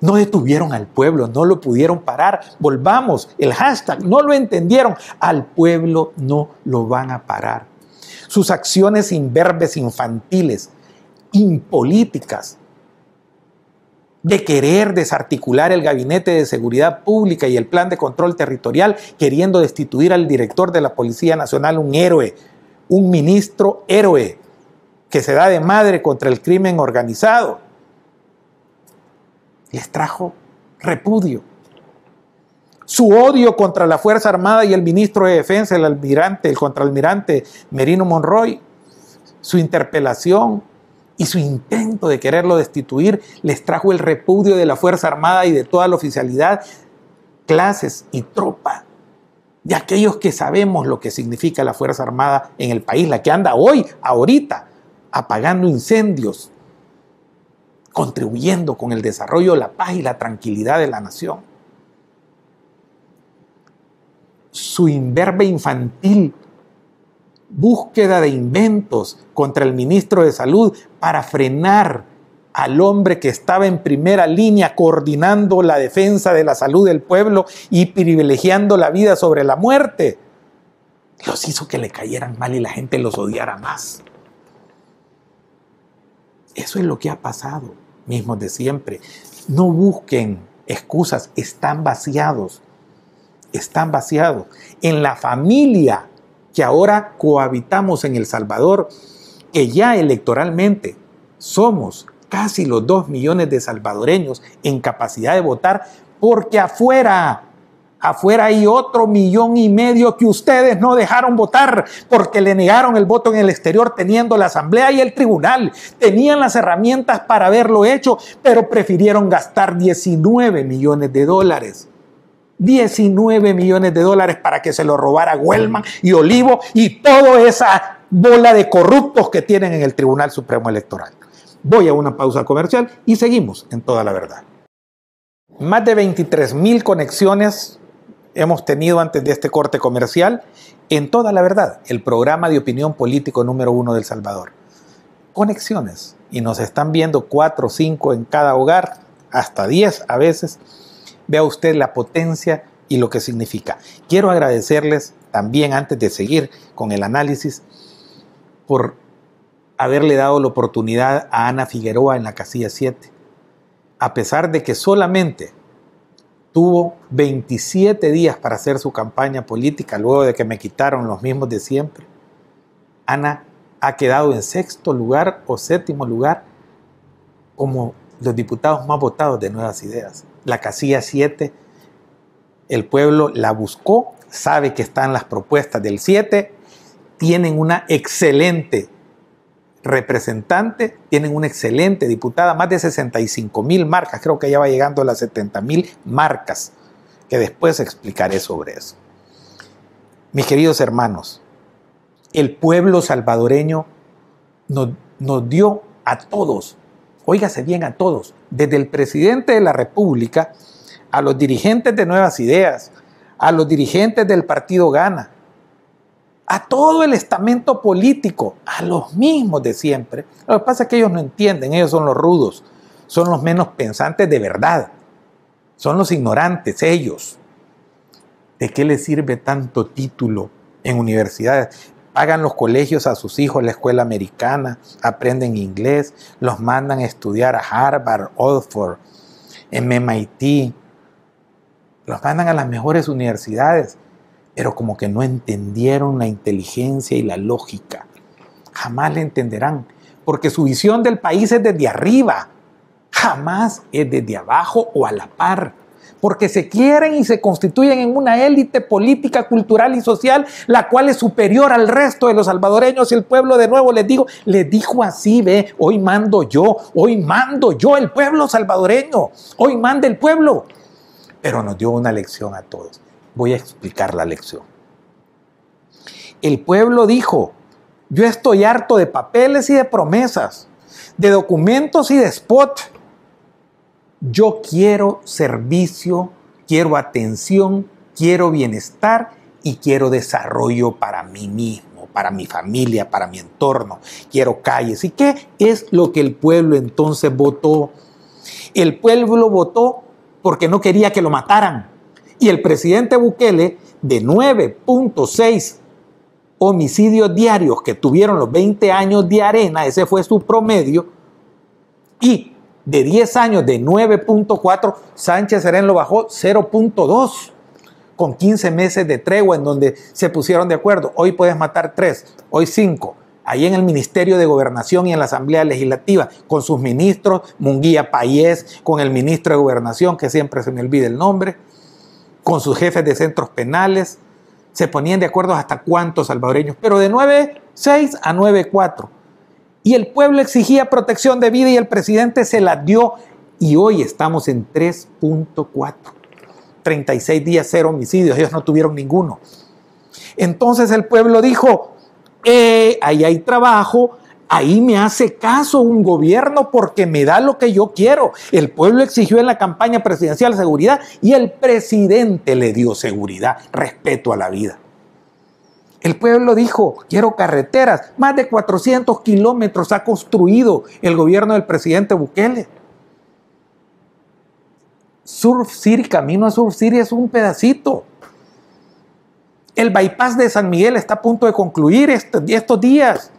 No detuvieron al pueblo, no lo pudieron parar. Volvamos, el hashtag, no lo entendieron. Al pueblo no lo van a parar. Sus acciones imberbes infantiles, impolíticas, de querer desarticular el gabinete de seguridad pública y el plan de control territorial, queriendo destituir al director de la Policía Nacional, un héroe, un ministro héroe, que se da de madre contra el crimen organizado, les trajo repudio. Su odio contra la Fuerza Armada y el ministro de Defensa, el almirante, el contraalmirante Merino Monroy, su interpelación, y su intento de quererlo destituir les trajo el repudio de la Fuerza Armada y de toda la oficialidad, clases y tropa. De aquellos que sabemos lo que significa la Fuerza Armada en el país, la que anda hoy, ahorita, apagando incendios, contribuyendo con el desarrollo, la paz y la tranquilidad de la nación. Su imberbe infantil búsqueda de inventos contra el ministro de Salud para frenar al hombre que estaba en primera línea coordinando la defensa de la salud del pueblo y privilegiando la vida sobre la muerte. Los hizo que le cayeran mal y la gente los odiara más. Eso es lo que ha pasado, mismos de siempre. No busquen excusas, están vaciados. Están vaciados. En la familia que ahora cohabitamos en El Salvador, que ya electoralmente somos casi los dos millones de salvadoreños en capacidad de votar, porque afuera, afuera hay otro millón y medio que ustedes no dejaron votar porque le negaron el voto en el exterior teniendo la asamblea y el tribunal. Tenían las herramientas para haberlo hecho, pero prefirieron gastar 19 millones de dólares 19 millones de dólares para que se lo robara Wellman y Olivo y toda esa bola de corruptos que tienen en el Tribunal Supremo Electoral. Voy a una pausa comercial y seguimos en toda la verdad. Más de 23 mil conexiones hemos tenido antes de este corte comercial en toda la verdad, el programa de opinión político número uno del Salvador. Conexiones. Y nos están viendo cuatro o cinco en cada hogar, hasta 10 a veces Vea usted la potencia y lo que significa. Quiero agradecerles también antes de seguir con el análisis por haberle dado la oportunidad a Ana Figueroa en la casilla 7. A pesar de que solamente tuvo 27 días para hacer su campaña política luego de que me quitaron los mismos de siempre, Ana ha quedado en sexto lugar o séptimo lugar como los diputados más votados de Nuevas Ideas la casilla 7, el pueblo la buscó, sabe que están las propuestas del 7, tienen una excelente representante, tienen una excelente diputada, más de 65 mil marcas, creo que ya va llegando a las 70 mil marcas que después explicaré sobre eso. Mis queridos hermanos, el pueblo salvadoreño nos, nos dio a todos, óigase bien a todos, desde el presidente de la República, a los dirigentes de Nuevas Ideas, a los dirigentes del partido Gana, a todo el estamento político, a los mismos de siempre. Lo que pasa es que ellos no entienden, ellos son los rudos, son los menos pensantes de verdad, son los ignorantes ellos. ¿De qué les sirve tanto título en universidades? Pagan los colegios a sus hijos la escuela americana, aprenden inglés, los mandan a estudiar a Harvard, Oxford, MIT, los mandan a las mejores universidades, pero como que no entendieron la inteligencia y la lógica. Jamás le entenderán, porque su visión del país es desde arriba, jamás es desde abajo o a la par porque se quieren y se constituyen en una élite política, cultural y social, la cual es superior al resto de los salvadoreños y el pueblo, de nuevo les digo, les dijo así, ve, hoy mando yo, hoy mando yo el pueblo salvadoreño, hoy manda el pueblo. Pero nos dio una lección a todos. Voy a explicar la lección. El pueblo dijo, yo estoy harto de papeles y de promesas, de documentos y de spot yo quiero servicio, quiero atención, quiero bienestar y quiero desarrollo para mí mismo, para mi familia, para mi entorno. Quiero calles. ¿Y qué es lo que el pueblo entonces votó? El pueblo votó porque no quería que lo mataran. Y el presidente Bukele, de 9.6 homicidios diarios que tuvieron los 20 años de arena, ese fue su promedio, y de 10 años de 9.4, Sánchez Serén lo bajó 0.2 con 15 meses de tregua en donde se pusieron de acuerdo. Hoy puedes matar 3, hoy 5. Ahí en el Ministerio de Gobernación y en la Asamblea Legislativa, con sus ministros, Munguía Payés, con el ministro de Gobernación, que siempre se me olvida el nombre, con sus jefes de centros penales, se ponían de acuerdo hasta cuántos salvadoreños, pero de 9.6 a 9.4 y el pueblo exigía protección de vida y el presidente se la dio y hoy estamos en 3.4. 36 días, cero homicidios, ellos no tuvieron ninguno. Entonces el pueblo dijo, eh, ahí hay trabajo, ahí me hace caso un gobierno porque me da lo que yo quiero. El pueblo exigió en la campaña presidencial seguridad y el presidente le dio seguridad, respeto a la vida. El pueblo dijo, quiero carreteras. Más de 400 kilómetros ha construido el gobierno del presidente Bukele. Surf City, camino a Surf City es un pedacito. El bypass de San Miguel está a punto de concluir estos días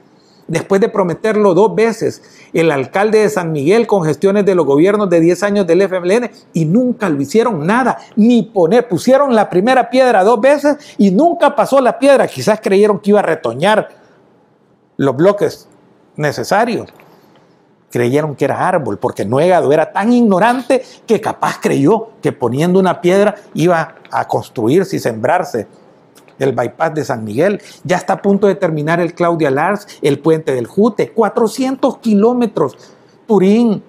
después de prometerlo dos veces, el alcalde de San Miguel con gestiones de los gobiernos de 10 años del FMLN y nunca lo hicieron nada, ni poner, pusieron la primera piedra dos veces y nunca pasó la piedra, quizás creyeron que iba a retoñar los bloques necesarios. Creyeron que era árbol, porque Nuegado era tan ignorante que capaz creyó que poniendo una piedra iba a construirse y sembrarse el bypass de San Miguel. Ya está a punto de terminar el Claudia Lars, el puente del Jute, 400 kilómetros. Turín,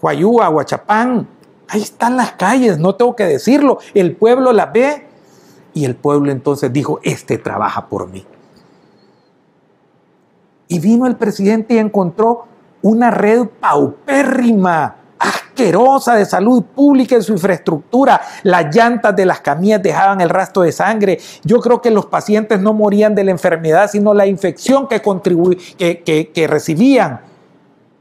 Huayúa, Huachapán. Ahí están las calles, no tengo que decirlo. El pueblo las ve. Y el pueblo entonces dijo, este trabaja por mí. Y vino el presidente y encontró una red paupérrima asquerosa de salud pública en su infraestructura. Las llantas de las camillas dejaban el rastro de sangre. Yo creo que los pacientes no morían de la enfermedad, sino la infección que, que, que recibían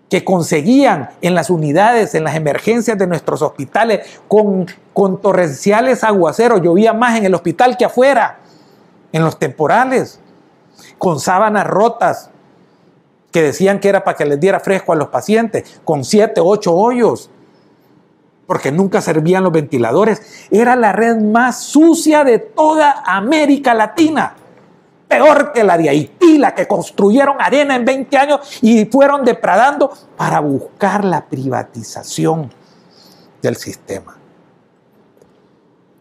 que conseguían en las unidades, en las emergencias de nuestros hospitales, con, con torrenciales aguaceros. Llovía más en el hospital que afuera, en los temporales, con sábanas rotas, que decían que era para que les diera fresco a los pacientes, con siete, ocho hoyos porque nunca servían los ventiladores. Era la red más sucia de toda América Latina. Peor que la de Haití, la que construyeron arena en 20 años y fueron depradando para buscar la privatización del sistema.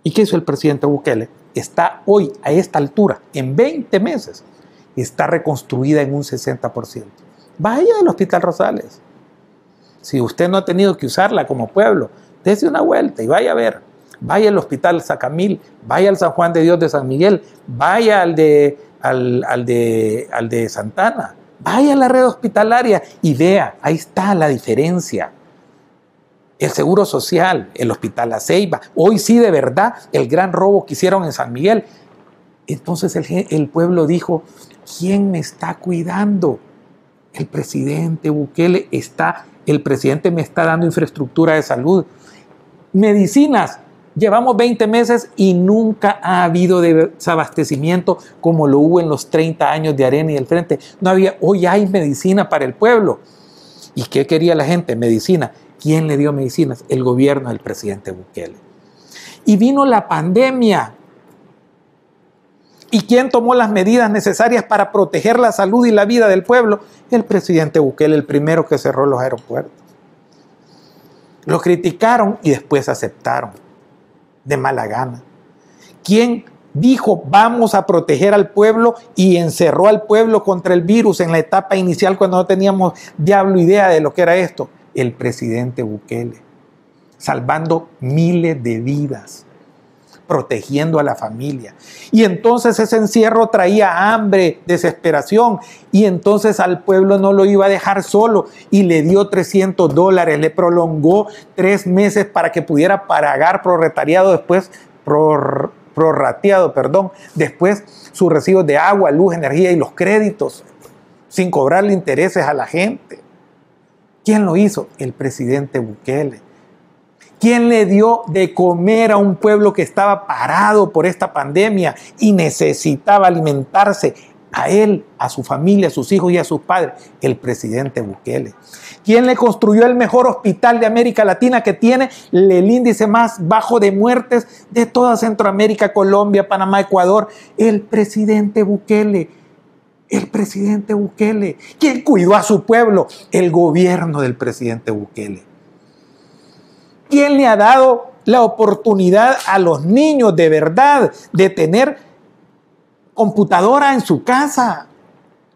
¿Y qué hizo el presidente Bukele? Está hoy, a esta altura, en 20 meses, está reconstruida en un 60%. Vaya al Hospital Rosales. Si usted no ha tenido que usarla como pueblo, dése una vuelta y vaya a ver. vaya al Hospital Sacamil, vaya al San Juan de Dios de San Miguel, vaya al de, al, al de, al de Santana, vaya a la red hospitalaria y vea, ahí está la diferencia. El Seguro Social, el Hospital La Ceiba, hoy sí de verdad el gran robo que hicieron en San Miguel. Entonces el, el pueblo dijo, ¿quién me está cuidando? El presidente Bukele está, el presidente me está dando infraestructura de salud. Medicinas, llevamos 20 meses y nunca ha habido desabastecimiento como lo hubo en los 30 años de Arena y el Frente. No había, hoy hay medicina para el pueblo. ¿Y qué quería la gente? Medicina. ¿Quién le dio medicinas? El gobierno del presidente Bukele. Y vino la pandemia ¿Y quién tomó las medidas necesarias para proteger la salud y la vida del pueblo? El presidente Bukele, el primero que cerró los aeropuertos. Lo criticaron y después aceptaron de mala gana. ¿Quién dijo vamos a proteger al pueblo y encerró al pueblo contra el virus en la etapa inicial cuando no teníamos diablo idea de lo que era esto? El presidente Bukele, salvando miles de vidas protegiendo a la familia. Y entonces ese encierro traía hambre, desesperación, y entonces al pueblo no lo iba a dejar solo y le dio 300 dólares, le prolongó tres meses para que pudiera pagar proletariado después, prorrateado, perdón, después sus recibos de agua, luz, energía y los créditos, sin cobrarle intereses a la gente. ¿Quién lo hizo? El presidente Bukele. ¿Quién le dio de comer a un pueblo que estaba parado por esta pandemia y necesitaba alimentarse? A él, a su familia, a sus hijos y a sus padres, el presidente Bukele. ¿Quién le construyó el mejor hospital de América Latina que tiene el índice más bajo de muertes de toda Centroamérica, Colombia, Panamá, Ecuador? El presidente Bukele. El presidente Bukele. ¿Quién cuidó a su pueblo? El gobierno del presidente Bukele. ¿Quién le ha dado la oportunidad a los niños de verdad de tener computadora en su casa?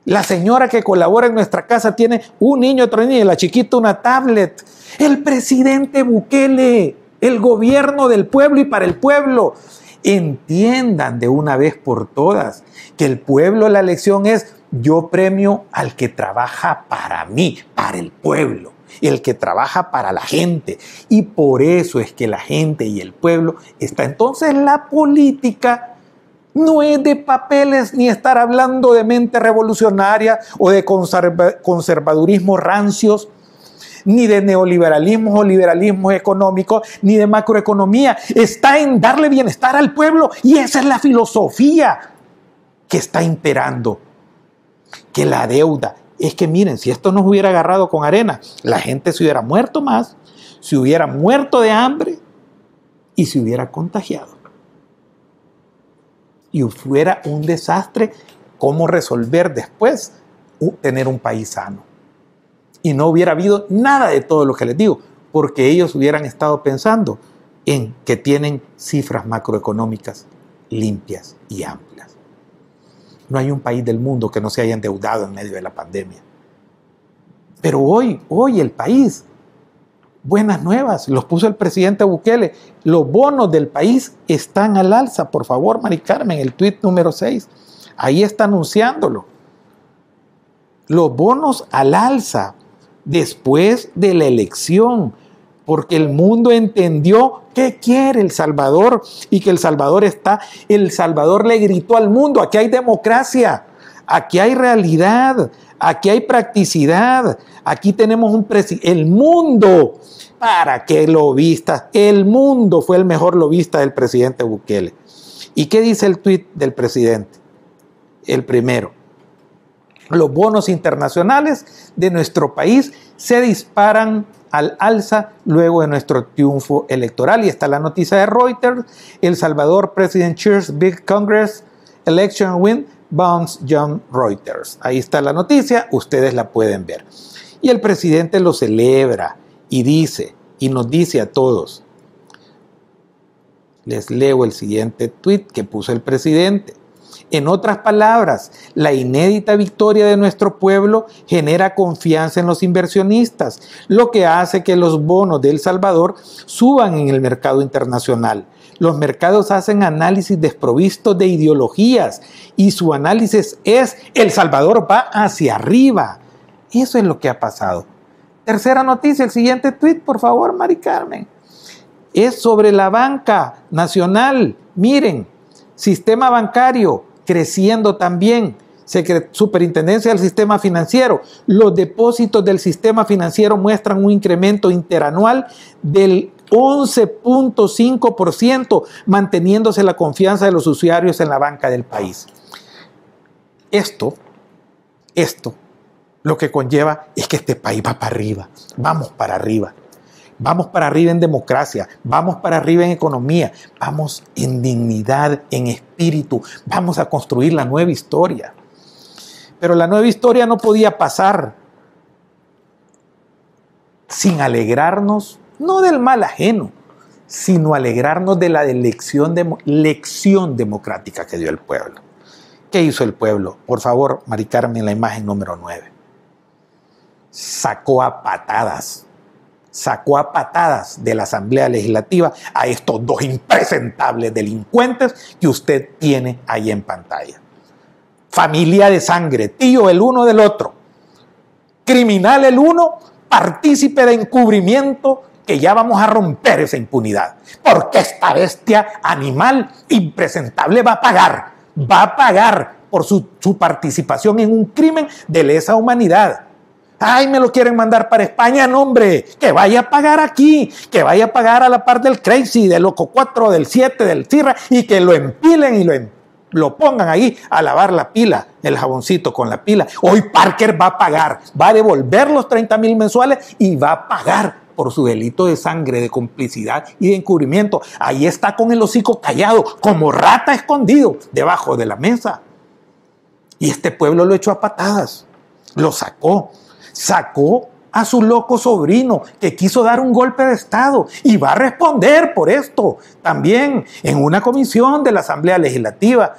La señora que colabora en nuestra casa tiene un niño, otro niño, y la chiquita una tablet. El presidente Bukele, el gobierno del pueblo y para el pueblo. Entiendan de una vez por todas que el pueblo, la elección es yo premio al que trabaja para mí, para el pueblo el que trabaja para la gente. Y por eso es que la gente y el pueblo está. Entonces la política no es de papeles ni estar hablando de mente revolucionaria o de conservadurismo rancios, ni de neoliberalismo o liberalismo económico, ni de macroeconomía. Está en darle bienestar al pueblo y esa es la filosofía que está imperando. Que la deuda, es que miren, si esto nos hubiera agarrado con arena, la gente se hubiera muerto más, se hubiera muerto de hambre y se hubiera contagiado. Y fuera un desastre cómo resolver después tener un país sano. Y no hubiera habido nada de todo lo que les digo, porque ellos hubieran estado pensando en que tienen cifras macroeconómicas limpias y amplias. No hay un país del mundo que no se haya endeudado en medio de la pandemia. Pero hoy, hoy el país, buenas nuevas, los puso el presidente Bukele. Los bonos del país están al alza. Por favor, Mari Carmen, el tuit número 6. Ahí está anunciándolo. Los bonos al alza después de la elección porque el mundo entendió qué quiere el Salvador y que el Salvador está, el Salvador le gritó al mundo, aquí hay democracia, aquí hay realidad, aquí hay practicidad, aquí tenemos un presidente, el mundo, para que lobista, el mundo fue el mejor lobista del presidente Bukele. ¿Y qué dice el tuit del presidente? El primero, los bonos internacionales de nuestro país se disparan al alza luego de nuestro triunfo electoral. Y está la noticia de Reuters, El Salvador President Cheers Big Congress Election Win Bounce John Reuters. Ahí está la noticia, ustedes la pueden ver. Y el presidente lo celebra y dice, y nos dice a todos, les leo el siguiente tweet que puso el presidente. En otras palabras, la inédita victoria de nuestro pueblo genera confianza en los inversionistas, lo que hace que los bonos de El Salvador suban en el mercado internacional. Los mercados hacen análisis desprovistos de ideologías y su análisis es El Salvador va hacia arriba. Eso es lo que ha pasado. Tercera noticia, el siguiente tweet, por favor, Mari Carmen. Es sobre la banca nacional. Miren, sistema bancario creciendo también. Superintendencia del Sistema Financiero. Los depósitos del sistema financiero muestran un incremento interanual del 11.5%, manteniéndose la confianza de los usuarios en la banca del país. Esto, esto, lo que conlleva es que este país va para arriba, vamos para arriba. Vamos para arriba en democracia, vamos para arriba en economía, vamos en dignidad, en espíritu, vamos a construir la nueva historia. Pero la nueva historia no podía pasar sin alegrarnos, no del mal ajeno, sino alegrarnos de la elección, de, lección democrática que dio el pueblo. ¿Qué hizo el pueblo? Por favor, Mari Carmen, la imagen número 9. Sacó a patadas sacó a patadas de la Asamblea Legislativa a estos dos impresentables delincuentes que usted tiene ahí en pantalla. Familia de sangre, tío el uno del otro, criminal el uno, partícipe de encubrimiento, que ya vamos a romper esa impunidad. Porque esta bestia animal impresentable va a pagar, va a pagar por su, su participación en un crimen de lesa humanidad. Ay, me lo quieren mandar para España, no hombre, que vaya a pagar aquí, que vaya a pagar a la par del Crazy, del Loco 4, del 7, del Cirra, y que lo empilen y lo, em, lo pongan ahí a lavar la pila, el jaboncito con la pila. Hoy Parker va a pagar, va a devolver los 30 mil mensuales y va a pagar por su delito de sangre, de complicidad y de encubrimiento. Ahí está con el hocico callado, como rata escondido debajo de la mesa. Y este pueblo lo echó a patadas, lo sacó, sacó a su loco sobrino que quiso dar un golpe de Estado y va a responder por esto también en una comisión de la Asamblea Legislativa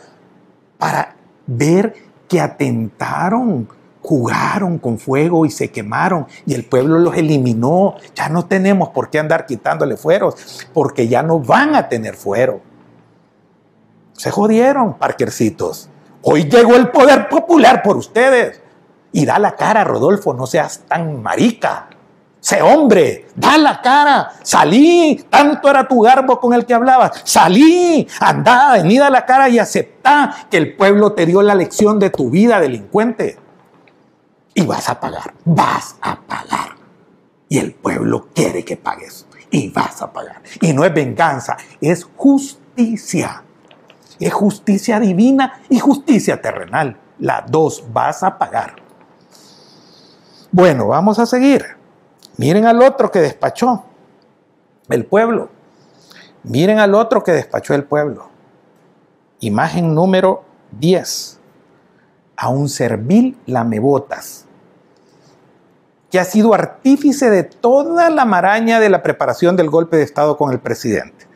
para ver que atentaron, jugaron con fuego y se quemaron y el pueblo los eliminó. Ya no tenemos por qué andar quitándole fueros porque ya no van a tener fuero. Se jodieron, parquercitos. Hoy llegó el poder popular por ustedes. Y da la cara, Rodolfo, no seas tan marica. Sé hombre, da la cara, salí, tanto era tu garbo con el que hablabas, salí, anda, venida la cara y acepta que el pueblo te dio la lección de tu vida, delincuente. Y vas a pagar, vas a pagar. Y el pueblo quiere que pagues y vas a pagar. Y no es venganza, es justicia. Es justicia divina y justicia terrenal. Las dos vas a pagar. Bueno, vamos a seguir. Miren al otro que despachó el pueblo. Miren al otro que despachó el pueblo. Imagen número 10. A un servil lamebotas, que ha sido artífice de toda la maraña de la preparación del golpe de Estado con el presidente.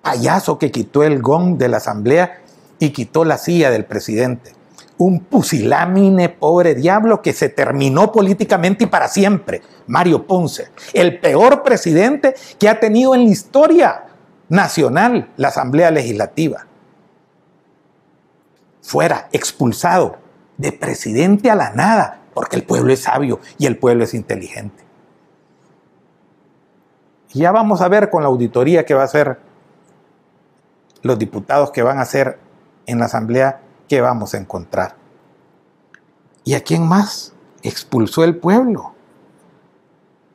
Payaso que quitó el gong de la asamblea y quitó la silla del presidente un pusilámine pobre diablo que se terminó políticamente y para siempre, Mario Ponce, el peor presidente que ha tenido en la historia nacional la Asamblea Legislativa. Fuera, expulsado de presidente a la nada, porque el pueblo es sabio y el pueblo es inteligente. Ya vamos a ver con la auditoría que va a hacer los diputados que van a hacer en la Asamblea ¿qué vamos a encontrar? ¿Y a quién más expulsó el pueblo?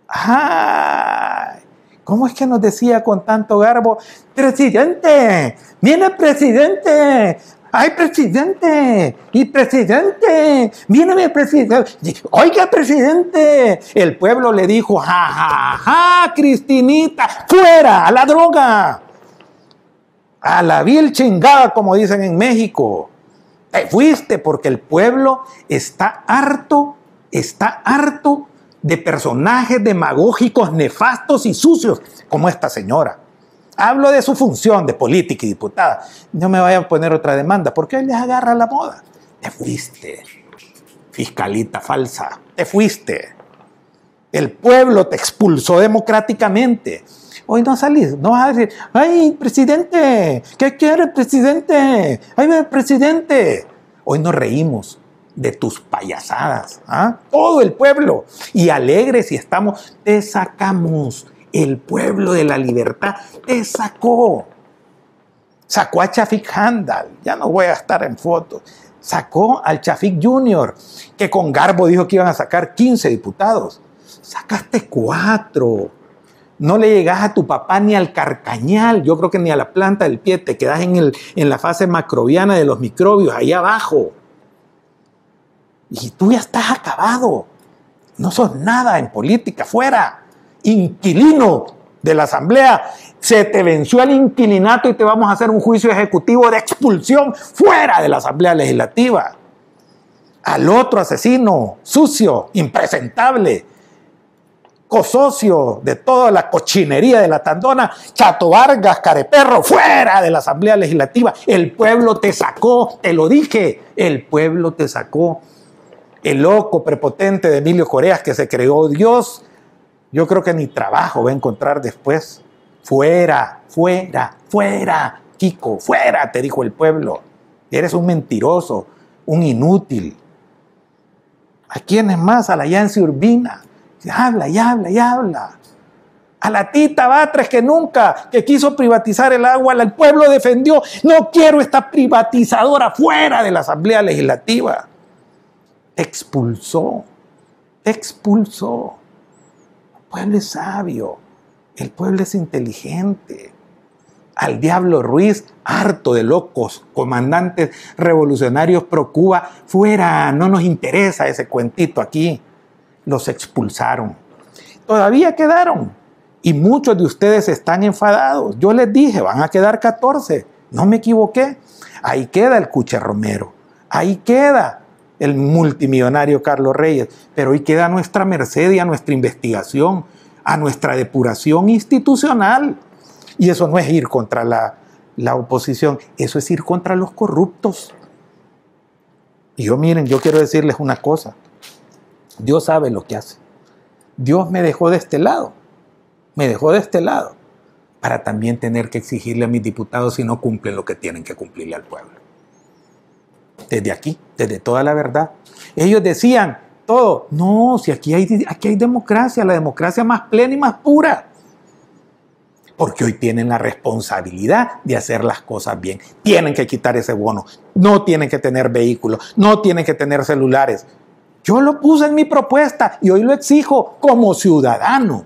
¡Ay! ¿Cómo es que nos decía con tanto garbo, presidente, viene presidente, ¡ay, presidente! ¡Y presidente! ¡Viene mi presidente! ¡Oiga, presidente! El pueblo le dijo, ¡ja, ja, ja, Cristinita! ¡Fuera! ¡A la droga! ¡A la vil chingada, como dicen en México! Te fuiste porque el pueblo está harto, está harto de personajes demagógicos, nefastos y sucios, como esta señora. Hablo de su función de política y diputada. No me vaya a poner otra demanda, porque él les agarra la moda. Te fuiste, fiscalita falsa, te fuiste. El pueblo te expulsó democráticamente. Hoy no salís, no vas a decir, ay, presidente, ¿qué quiere presidente? Ay, presidente. Hoy nos reímos de tus payasadas, ¿ah? todo el pueblo, y alegres y estamos, te sacamos, el pueblo de la libertad te sacó, sacó a Chafik Handal, ya no voy a estar en fotos, sacó al Chafik Junior, que con Garbo dijo que iban a sacar 15 diputados, sacaste cuatro, no le llegas a tu papá ni al carcañal, yo creo que ni a la planta del pie, te quedas en, el, en la fase macrobiana de los microbios, ahí abajo. Y tú ya estás acabado. No sos nada en política, fuera. Inquilino de la asamblea. Se te venció el inquilinato y te vamos a hacer un juicio ejecutivo de expulsión fuera de la asamblea legislativa. Al otro asesino, sucio, impresentable, cosocio de toda la cochinería de la tandona, Chato Vargas, Careperro, fuera de la Asamblea Legislativa. El pueblo te sacó, te lo dije, el pueblo te sacó. El loco prepotente de Emilio Coreas que se creó Dios, yo creo que ni trabajo va a encontrar después. Fuera, fuera, fuera, Kiko, fuera, te dijo el pueblo. Eres un mentiroso, un inútil. ¿A quién es más? A la Yancy Urbina habla y habla y habla. A la tita Batres que nunca, que quiso privatizar el agua, el pueblo defendió. No quiero esta privatizadora fuera de la Asamblea Legislativa. Expulsó, expulsó. El pueblo es sabio, el pueblo es inteligente. Al diablo Ruiz, harto de locos, comandantes revolucionarios pro Cuba, fuera, no nos interesa ese cuentito aquí los expulsaron. Todavía quedaron. Y muchos de ustedes están enfadados. Yo les dije, van a quedar 14. No me equivoqué. Ahí queda el Cuche Romero. Ahí queda el multimillonario Carlos Reyes. Pero ahí queda nuestra merced y a nuestra investigación, a nuestra depuración institucional. Y eso no es ir contra la, la oposición, eso es ir contra los corruptos. Y yo miren, yo quiero decirles una cosa. Dios sabe lo que hace. Dios me dejó de este lado, me dejó de este lado, para también tener que exigirle a mis diputados si no cumplen lo que tienen que cumplirle al pueblo. Desde aquí, desde toda la verdad. Ellos decían todo, no, si aquí hay, aquí hay democracia, la democracia más plena y más pura. Porque hoy tienen la responsabilidad de hacer las cosas bien. Tienen que quitar ese bono. No tienen que tener vehículos. No tienen que tener celulares. Yo lo puse en mi propuesta y hoy lo exijo como ciudadano.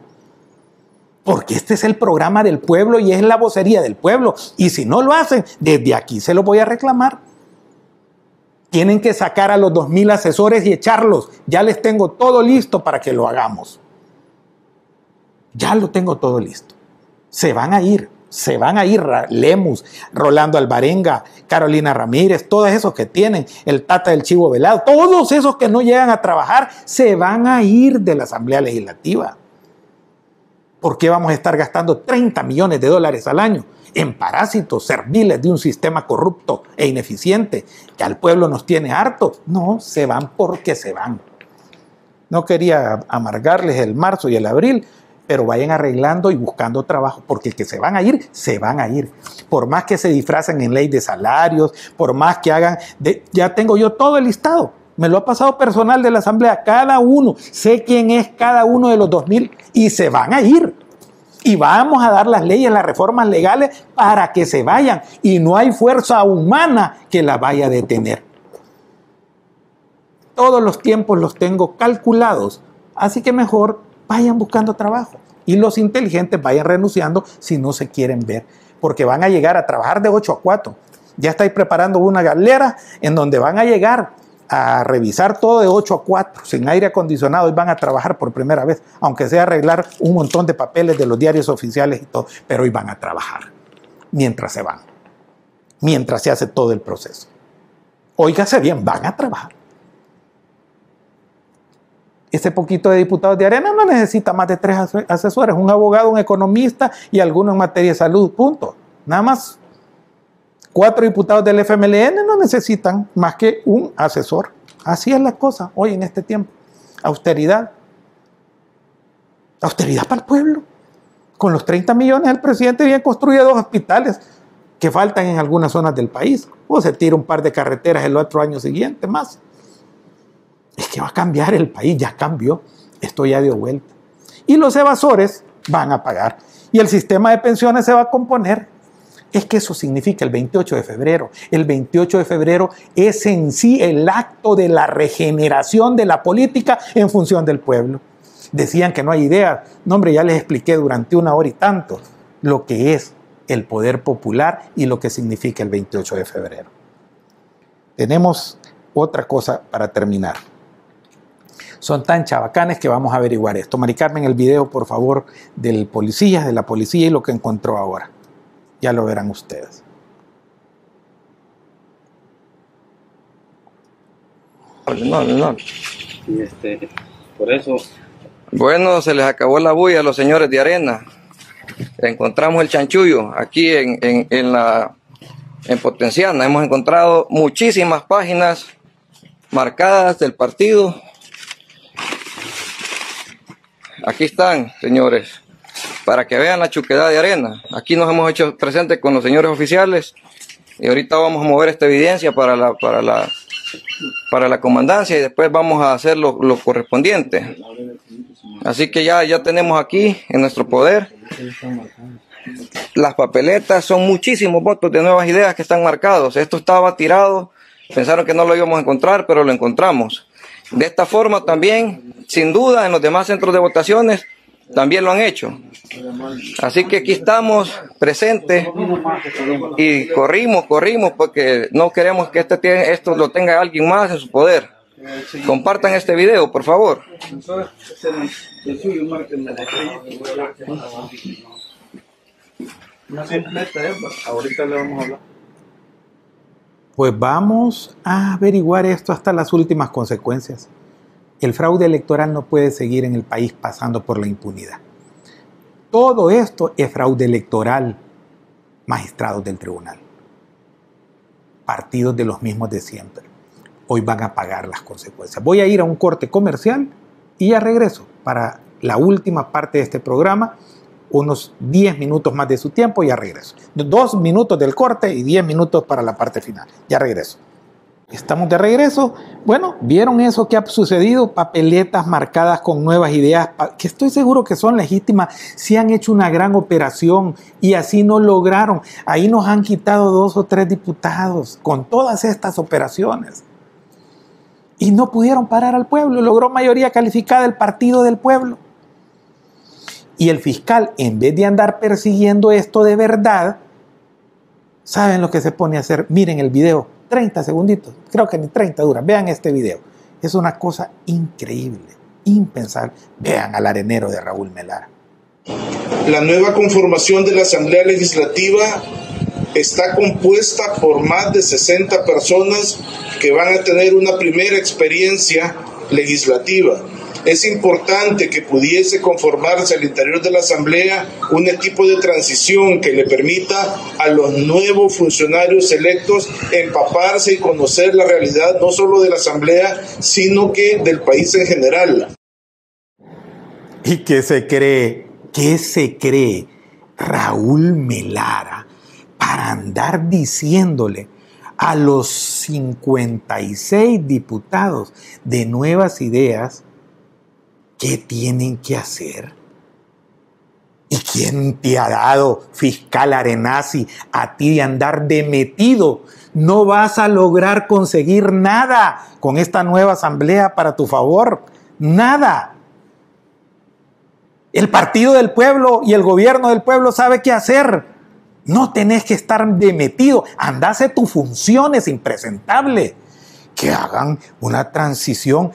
Porque este es el programa del pueblo y es la vocería del pueblo. Y si no lo hacen, desde aquí se lo voy a reclamar. Tienen que sacar a los 2.000 asesores y echarlos. Ya les tengo todo listo para que lo hagamos. Ya lo tengo todo listo. Se van a ir se van a ir Lemus, Rolando Alvarenga, Carolina Ramírez, todos esos que tienen, el Tata del Chivo Velado, todos esos que no llegan a trabajar, se van a ir de la Asamblea Legislativa. ¿Por qué vamos a estar gastando 30 millones de dólares al año en parásitos serviles de un sistema corrupto e ineficiente que al pueblo nos tiene harto? No, se van porque se van. No quería amargarles el marzo y el abril, pero vayan arreglando y buscando trabajo, porque que se van a ir, se van a ir. Por más que se disfracen en ley de salarios, por más que hagan, ya tengo yo todo el listado. Me lo ha pasado personal de la Asamblea, cada uno, sé quién es cada uno de los 2.000 y se van a ir. Y vamos a dar las leyes, las reformas legales para que se vayan. Y no hay fuerza humana que la vaya a detener. Todos los tiempos los tengo calculados. Así que mejor vayan buscando trabajo. Y los inteligentes vayan renunciando si no se quieren ver, porque van a llegar a trabajar de 8 a 4. Ya estáis preparando una galera en donde van a llegar a revisar todo de 8 a 4, sin aire acondicionado, y van a trabajar por primera vez, aunque sea arreglar un montón de papeles de los diarios oficiales y todo, pero hoy van a trabajar mientras se van, mientras se hace todo el proceso. Óigase bien, van a trabajar. Ese poquito de diputados de Arena no necesita más de tres asesores, un abogado, un economista y alguno en materia de salud, punto. Nada más. Cuatro diputados del FMLN no necesitan más que un asesor. Así es la cosa hoy en este tiempo. Austeridad. Austeridad para el pueblo. Con los 30 millones el presidente bien construye dos hospitales que faltan en algunas zonas del país. O se tira un par de carreteras el otro año siguiente más. Es que va a cambiar el país, ya cambió. Esto ya dio vuelta. Y los evasores van a pagar. Y el sistema de pensiones se va a componer. Es que eso significa el 28 de febrero. El 28 de febrero es en sí el acto de la regeneración de la política en función del pueblo. Decían que no hay idea. No, hombre, ya les expliqué durante una hora y tanto lo que es el poder popular y lo que significa el 28 de febrero. Tenemos otra cosa para terminar. Son tan chabacanes que vamos a averiguar esto. Mari Carmen, el video, por favor, del policía, de la policía y lo que encontró ahora. Ya lo verán ustedes. No, no. Y este, por eso. Bueno, se les acabó la bulla a los señores de arena encontramos el chanchullo aquí en, en, la en Potenciana. Hemos encontrado muchísimas páginas marcadas del partido. Aquí están, señores, para que vean la chuquedad de arena. Aquí nos hemos hecho presentes con los señores oficiales y ahorita vamos a mover esta evidencia para la, para la, para la comandancia y después vamos a hacer lo, lo correspondiente. Así que ya, ya tenemos aquí en nuestro poder las papeletas, son muchísimos votos de nuevas ideas que están marcados. Esto estaba tirado, pensaron que no lo íbamos a encontrar, pero lo encontramos. De esta forma también, sin duda, en los demás centros de votaciones también lo han hecho. Así que aquí estamos presentes y corrimos, corrimos porque no queremos que este, esto lo tenga alguien más en su poder. Compartan este video, por favor. Ahorita le vamos a hablar. Pues vamos a averiguar esto hasta las últimas consecuencias. El fraude electoral no puede seguir en el país pasando por la impunidad. Todo esto es fraude electoral, magistrados del tribunal, partidos de los mismos de siempre. Hoy van a pagar las consecuencias. Voy a ir a un corte comercial y ya regreso para la última parte de este programa unos 10 minutos más de su tiempo y ya regreso. Dos minutos del corte y 10 minutos para la parte final. Ya regreso. Estamos de regreso. Bueno, ¿vieron eso que ha sucedido? Papeletas marcadas con nuevas ideas, que estoy seguro que son legítimas. Si han hecho una gran operación y así no lograron. Ahí nos han quitado dos o tres diputados con todas estas operaciones. Y no pudieron parar al pueblo. Logró mayoría calificada el partido del pueblo. Y el fiscal, en vez de andar persiguiendo esto de verdad, ¿saben lo que se pone a hacer? Miren el video, 30 segunditos, creo que ni 30 dura, vean este video. Es una cosa increíble, impensable. Vean al arenero de Raúl Melara. La nueva conformación de la Asamblea Legislativa está compuesta por más de 60 personas que van a tener una primera experiencia legislativa es importante que pudiese conformarse al interior de la Asamblea un equipo de transición que le permita a los nuevos funcionarios electos empaparse y conocer la realidad no solo de la Asamblea, sino que del país en general. ¿Y qué se cree? ¿Qué se cree Raúl Melara para andar diciéndole a los 56 diputados de nuevas ideas ¿Qué tienen que hacer? ¿Y quién te ha dado, fiscal Arenasi, a ti de andar de metido? No vas a lograr conseguir nada con esta nueva asamblea para tu favor. Nada. El partido del pueblo y el gobierno del pueblo sabe qué hacer. No tenés que estar de metido. Andase tu función, es impresentable. Que hagan una transición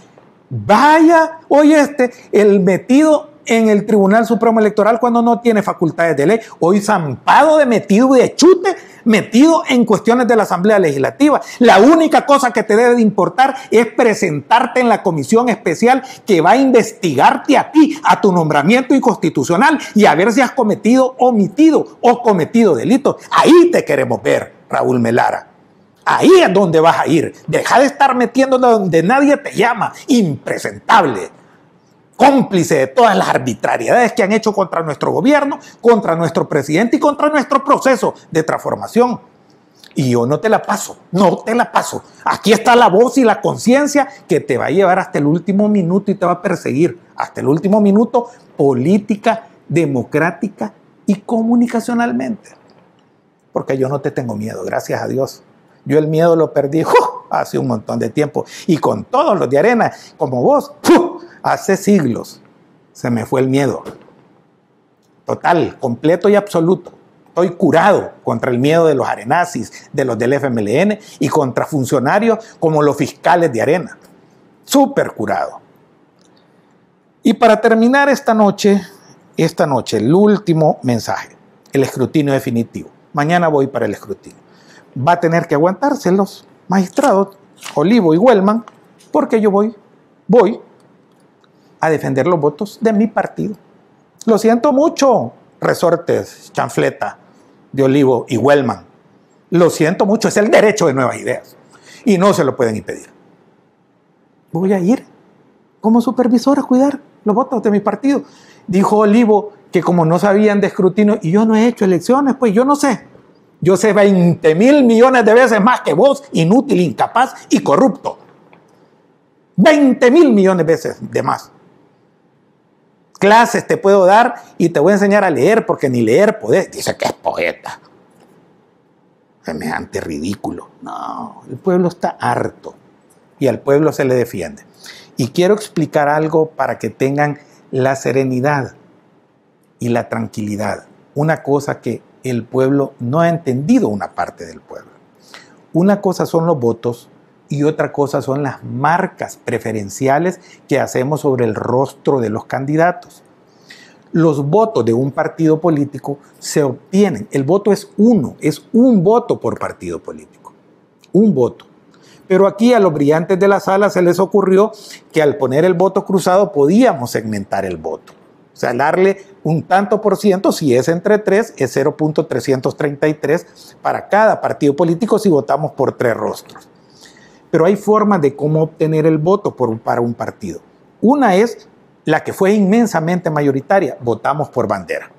Vaya, oye este, el metido en el Tribunal Supremo Electoral cuando no tiene facultades de ley. Hoy zampado de metido y de chute, metido en cuestiones de la Asamblea Legislativa. La única cosa que te debe de importar es presentarte en la comisión especial que va a investigarte a ti, a tu nombramiento inconstitucional y a ver si has cometido, omitido o cometido delitos. Ahí te queremos ver, Raúl Melara. Ahí es donde vas a ir. Deja de estar metiéndote donde nadie te llama. Impresentable. Cómplice de todas las arbitrariedades que han hecho contra nuestro gobierno, contra nuestro presidente y contra nuestro proceso de transformación. Y yo no te la paso, no te la paso. Aquí está la voz y la conciencia que te va a llevar hasta el último minuto y te va a perseguir hasta el último minuto política, democrática y comunicacionalmente. Porque yo no te tengo miedo, gracias a Dios. Yo el miedo lo perdí hace un montón de tiempo. Y con todos los de arena, como vos, hace siglos se me fue el miedo. Total, completo y absoluto. Estoy curado contra el miedo de los arenazis, de los del FMLN y contra funcionarios como los fiscales de arena. Súper curado. Y para terminar esta noche, esta noche, el último mensaje, el escrutinio definitivo. Mañana voy para el escrutinio va a tener que aguantarse los magistrados, Olivo y Huelman, porque yo voy, voy a defender los votos de mi partido. Lo siento mucho, resortes, chanfleta de Olivo y Huelman. Lo siento mucho, es el derecho de nuevas ideas y no se lo pueden impedir. Voy a ir como supervisor a cuidar los votos de mi partido. Dijo Olivo que como no sabían de escrutinio y yo no he hecho elecciones, pues yo no sé. Yo sé 20 mil millones de veces más que vos, inútil, incapaz y corrupto. 20 mil millones de veces de más. Clases te puedo dar y te voy a enseñar a leer porque ni leer podés. Dice que es poeta. Semejante ridículo. No, el pueblo está harto y al pueblo se le defiende. Y quiero explicar algo para que tengan la serenidad y la tranquilidad. Una cosa que el pueblo no ha entendido una parte del pueblo. Una cosa son los votos y otra cosa son las marcas preferenciales que hacemos sobre el rostro de los candidatos. Los votos de un partido político se obtienen, el voto es uno, es un voto por partido político, un voto. Pero aquí a los brillantes de la sala se les ocurrió que al poner el voto cruzado podíamos segmentar el voto. O sea, darle un tanto por ciento, si es entre tres, es 0.333 para cada partido político si votamos por tres rostros. Pero hay formas de cómo obtener el voto para un partido. Una es la que fue inmensamente mayoritaria, votamos por bandera.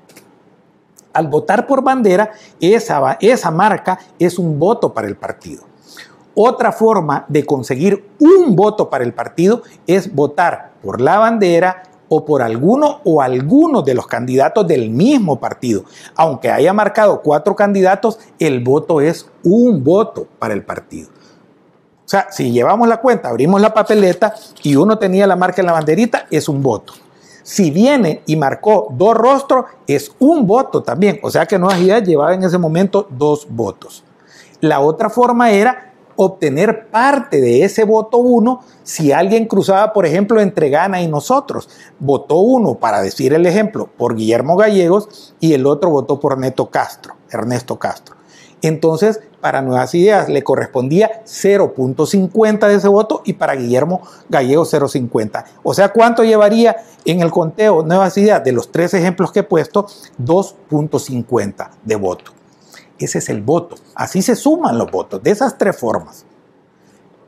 Al votar por bandera, esa, esa marca es un voto para el partido. Otra forma de conseguir un voto para el partido es votar por la bandera o por alguno o algunos de los candidatos del mismo partido. Aunque haya marcado cuatro candidatos, el voto es un voto para el partido. O sea, si llevamos la cuenta, abrimos la papeleta y uno tenía la marca en la banderita, es un voto. Si viene y marcó dos rostros, es un voto también. O sea que no había llevado en ese momento dos votos. La otra forma era obtener parte de ese voto uno si alguien cruzaba, por ejemplo, entre Gana y nosotros. Votó uno, para decir el ejemplo, por Guillermo Gallegos y el otro votó por Neto Castro, Ernesto Castro. Entonces, para Nuevas Ideas le correspondía 0.50 de ese voto y para Guillermo Gallegos 0.50. O sea, ¿cuánto llevaría en el conteo Nuevas Ideas de los tres ejemplos que he puesto? 2.50 de voto. Ese es el voto. Así se suman los votos, de esas tres formas.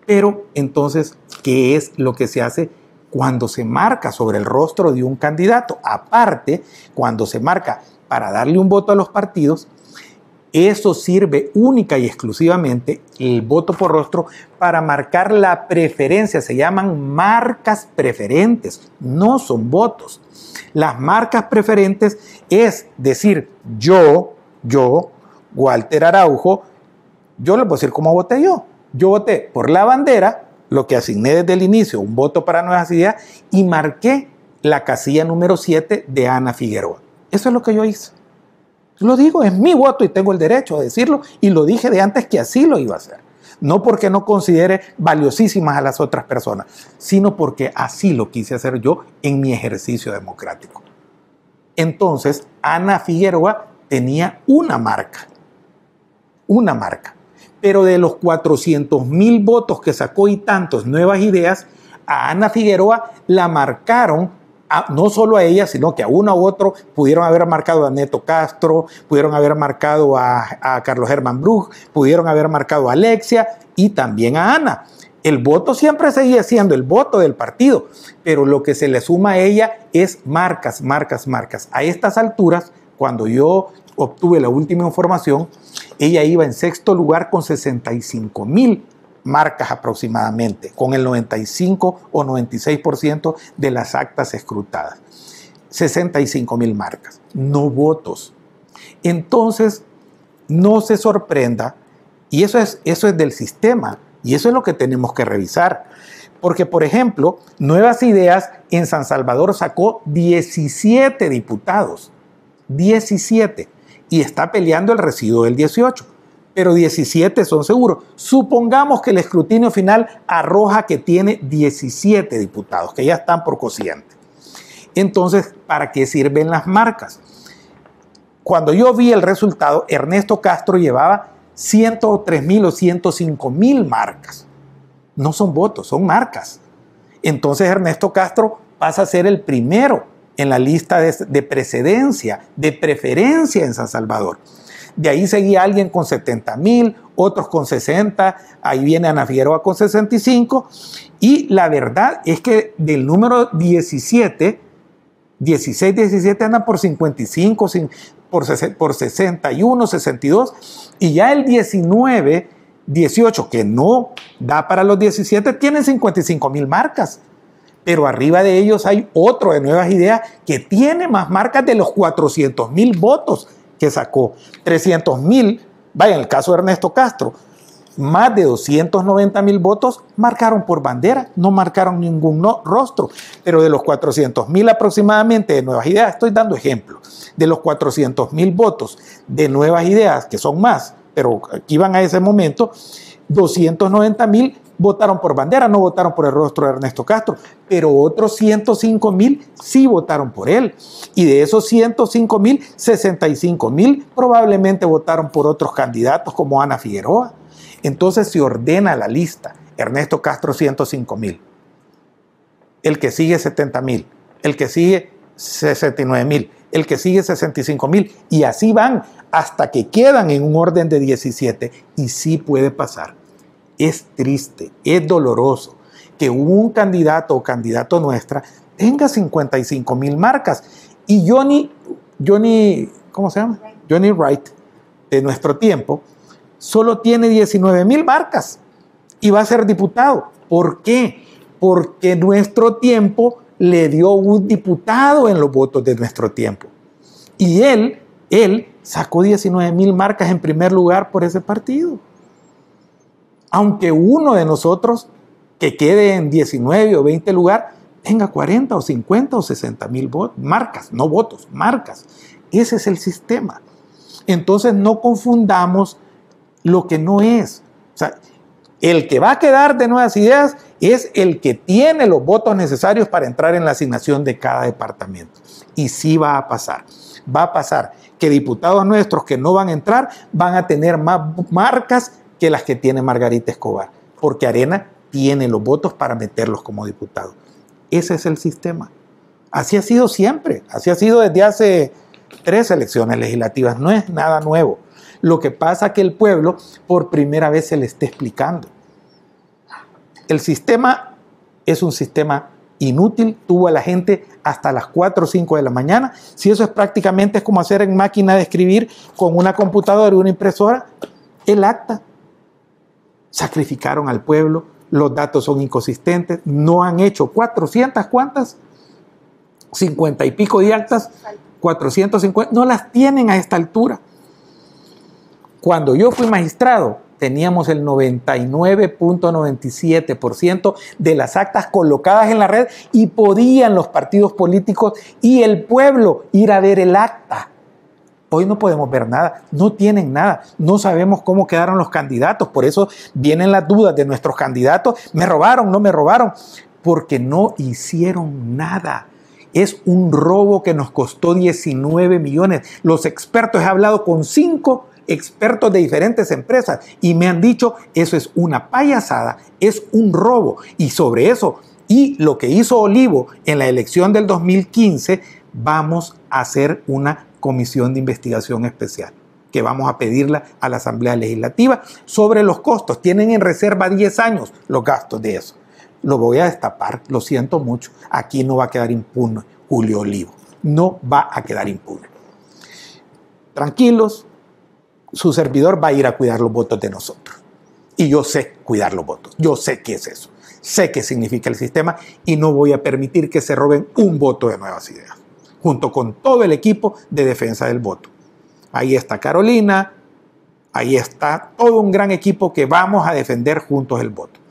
Pero entonces, ¿qué es lo que se hace cuando se marca sobre el rostro de un candidato? Aparte, cuando se marca para darle un voto a los partidos, eso sirve única y exclusivamente, el voto por rostro, para marcar la preferencia. Se llaman marcas preferentes, no son votos. Las marcas preferentes es decir, yo, yo Walter Araujo, yo les voy a decir cómo voté yo. Yo voté por la bandera, lo que asigné desde el inicio, un voto para Nuevas Ideas, y marqué la casilla número 7 de Ana Figueroa. Eso es lo que yo hice. Lo digo, es mi voto y tengo el derecho a decirlo, y lo dije de antes que así lo iba a hacer. No porque no considere valiosísimas a las otras personas, sino porque así lo quise hacer yo en mi ejercicio democrático. Entonces, Ana Figueroa tenía una marca, una marca. Pero de los 400 mil votos que sacó y tantos nuevas ideas, a Ana Figueroa la marcaron no solo a ella, sino que a uno u otro pudieron haber marcado a Neto Castro, pudieron haber marcado a, Carlos Germán Bruch, pudieron haber marcado a Alexia y también a Ana. El voto siempre seguía siendo el voto del partido, pero lo que se le suma a ella es marcas, marcas, marcas. A estas alturas, cuando yo obtuve la última información, ella iba en sexto lugar con 65 mil marcas aproximadamente, con el 95 o 96% de las actas escrutadas. 65 mil marcas, no votos. Entonces, no se sorprenda, y eso es, eso es del sistema, y eso es lo que tenemos que revisar. Porque, por ejemplo, Nuevas Ideas en San Salvador sacó 17 diputados, 17, y está peleando el residuo del 18 pero 17 son seguros. Supongamos que el escrutinio final arroja que tiene 17 diputados, que ya están por cociente. Entonces, ¿para qué sirven las marcas? Cuando yo vi el resultado, Ernesto Castro llevaba 103 mil o 105 mil marcas. No son votos, son marcas. Entonces Ernesto Castro pasa a ser el primero en la lista de, de precedencia, de preferencia en San Salvador. De ahí seguía alguien con 70 mil, otros con 60, ahí viene Ana Figueroa con 65. Y la verdad es que del número 17, 16, 17 andan por 55, por, por 61, 62. Y ya el 19, 18, que no da para los 17, tienen 55 mil marcas. Pero arriba de ellos hay otro de nuevas ideas que tiene más marcas de los 400 mil votos que sacó. 300 mil, vaya, en el caso de Ernesto Castro, más de 290 mil votos marcaron por bandera, no marcaron ningún rostro, pero de los 400 mil aproximadamente de Nuevas Ideas, estoy dando ejemplo, de los 400 mil votos de Nuevas Ideas, que son más, pero aquí van a ese momento, 290 mil votaron por bandera, no votaron por el rostro de Ernesto Castro, pero otros 105 mil sí votaron por él. Y de esos 105 mil, 65 mil probablemente votaron por otros candidatos como Ana Figueroa. Entonces se ordena la lista. Ernesto Castro 105 mil. El que sigue 70 mil. El que sigue 69 mil. El que sigue 65 mil. Y así van hasta que quedan en un orden de 17. Y sí puede pasar es triste, es doloroso que un candidato o candidato nuestra tenga 55 mil marcas. Y Johnny, Johnny, ¿cómo se llama? Johnny Wright, de nuestro tiempo, solo tiene 19 mil marcas y va a ser diputado. ¿Por qué? Porque nuestro tiempo le dio un diputado en los votos de nuestro tiempo. Y él, él sacó 19 mil marcas en primer lugar por ese partido aunque uno de nosotros que quede en 19 o 20 lugar tenga 40 o 50 o 60 mil marcas, no votos, marcas. Ese es el sistema. Entonces no confundamos lo que no es. O sea, el que va a quedar de nuevas ideas es el que tiene los votos necesarios para entrar en la asignación de cada departamento. Y sí va a pasar. Va a pasar que diputados nuestros que no van a entrar van a tener más marcas que las que tiene Margarita Escobar, porque Arena tiene los votos para meterlos como diputado. Ese es el sistema. Así ha sido siempre, así ha sido desde hace tres elecciones legislativas, no es nada nuevo. Lo que pasa es que el pueblo por primera vez se le está explicando. El sistema es un sistema inútil, tuvo a la gente hasta las 4 o 5 de la mañana. Si eso es prácticamente es como hacer en máquina de escribir con una computadora y una impresora, el acta sacrificaron al pueblo, los datos son inconsistentes, no han hecho 400, ¿cuántas? 50 y pico de actas, 450, no las tienen a esta altura. Cuando yo fui magistrado, teníamos el 99.97% de las actas colocadas en la red y podían los partidos políticos y el pueblo ir a ver el acta. Hoy no podemos ver nada, no tienen nada, no sabemos cómo quedaron los candidatos, por eso vienen las dudas de nuestros candidatos, me robaron, no me robaron, porque no hicieron nada. Es un robo que nos costó 19 millones. Los expertos, he hablado con cinco expertos de diferentes empresas y me han dicho, eso es una payasada, es un robo. Y sobre eso, y lo que hizo Olivo en la elección del 2015, vamos hacer una comisión de investigación especial que vamos a pedirla a la Asamblea Legislativa sobre los costos. Tienen en reserva 10 años los gastos de eso. Lo voy a destapar, lo siento mucho. Aquí no va a quedar impune Julio Olivo. No va a quedar impune. Tranquilos, su servidor va a ir a cuidar los votos de nosotros. Y yo sé cuidar los votos. Yo sé qué es eso. Sé qué significa el sistema y no voy a permitir que se roben un voto de nuevas ideas, junto con todo el equipo de defensa del voto. Ahí está Carolina, ahí está todo un gran equipo que vamos a defender juntos el voto.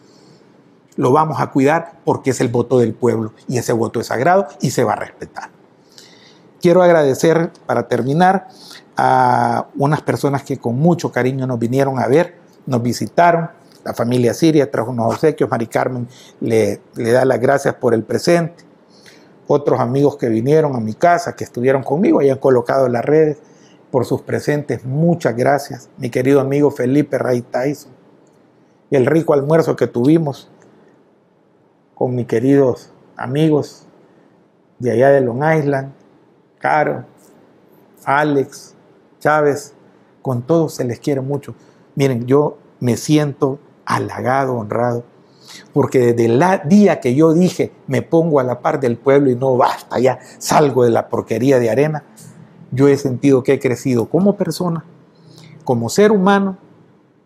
Lo vamos a cuidar porque es el voto del pueblo y ese voto es sagrado y se va a respetar. Quiero agradecer, para terminar, a unas personas que con mucho cariño nos vinieron a ver, nos visitaron. La familia Siria trajo unos obsequios, Mari Carmen le, le da las gracias por el presente. Otros amigos que vinieron a mi casa, que estuvieron conmigo, y han colocado las redes por sus presentes. Muchas gracias, mi querido amigo Felipe Ray Tyson. El rico almuerzo que tuvimos con mis queridos amigos de allá de Long Island, Caro, Alex, Chávez, con todos se les quiere mucho. Miren, yo me siento halagado, honrado, porque desde el día que yo dije me pongo a la par del pueblo y no basta, ya salgo de la porquería de arena, yo he sentido que he crecido como persona, como ser humano,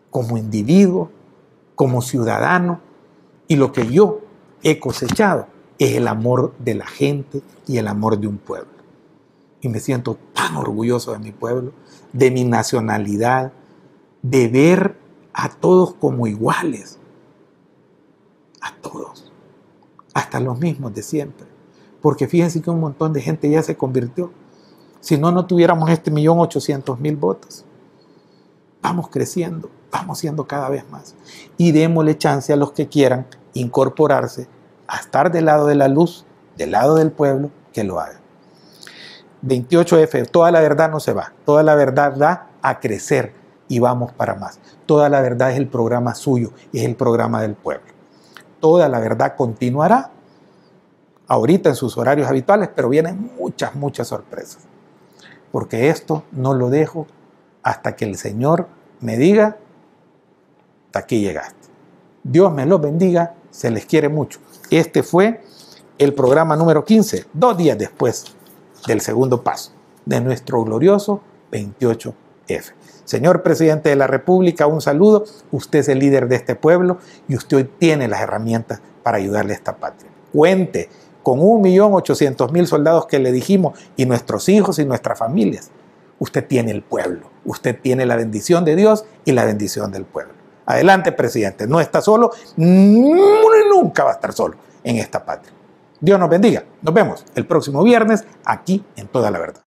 como individuo, como ciudadano, y lo que yo he cosechado es el amor de la gente y el amor de un pueblo. Y me siento tan orgulloso de mi pueblo, de mi nacionalidad, de ver a todos como iguales, a todos, hasta los mismos de siempre. Porque fíjense que un montón de gente ya se convirtió si no, no tuviéramos este millón ochocientos mil votos. Vamos creciendo, vamos siendo cada vez más. Y démosle chance a los que quieran incorporarse a estar del lado de la luz, del lado del pueblo, que lo hagan. 28F, toda la verdad no se va, toda la verdad da a crecer y vamos para más. Toda la verdad es el programa suyo, es el programa del pueblo. Toda la verdad continuará ahorita en sus horarios habituales, pero vienen muchas, muchas sorpresas porque esto no lo dejo hasta que el Señor me diga, hasta aquí llegaste. Dios me los bendiga, se les quiere mucho. Este fue el programa número 15, dos días después del segundo paso de nuestro glorioso 28F. Señor presidente de la República, un saludo. Usted es el líder de este pueblo y usted hoy tiene las herramientas para ayudarle a esta patria. Cuente con 1.800.000 soldados que le dijimos, y nuestros hijos y nuestras familias. Usted tiene el pueblo, usted tiene la bendición de Dios y la bendición del pueblo. Adelante, presidente, no está solo, nunca va a estar solo en esta patria. Dios nos bendiga. Nos vemos el próximo viernes aquí en Toda la Verdad.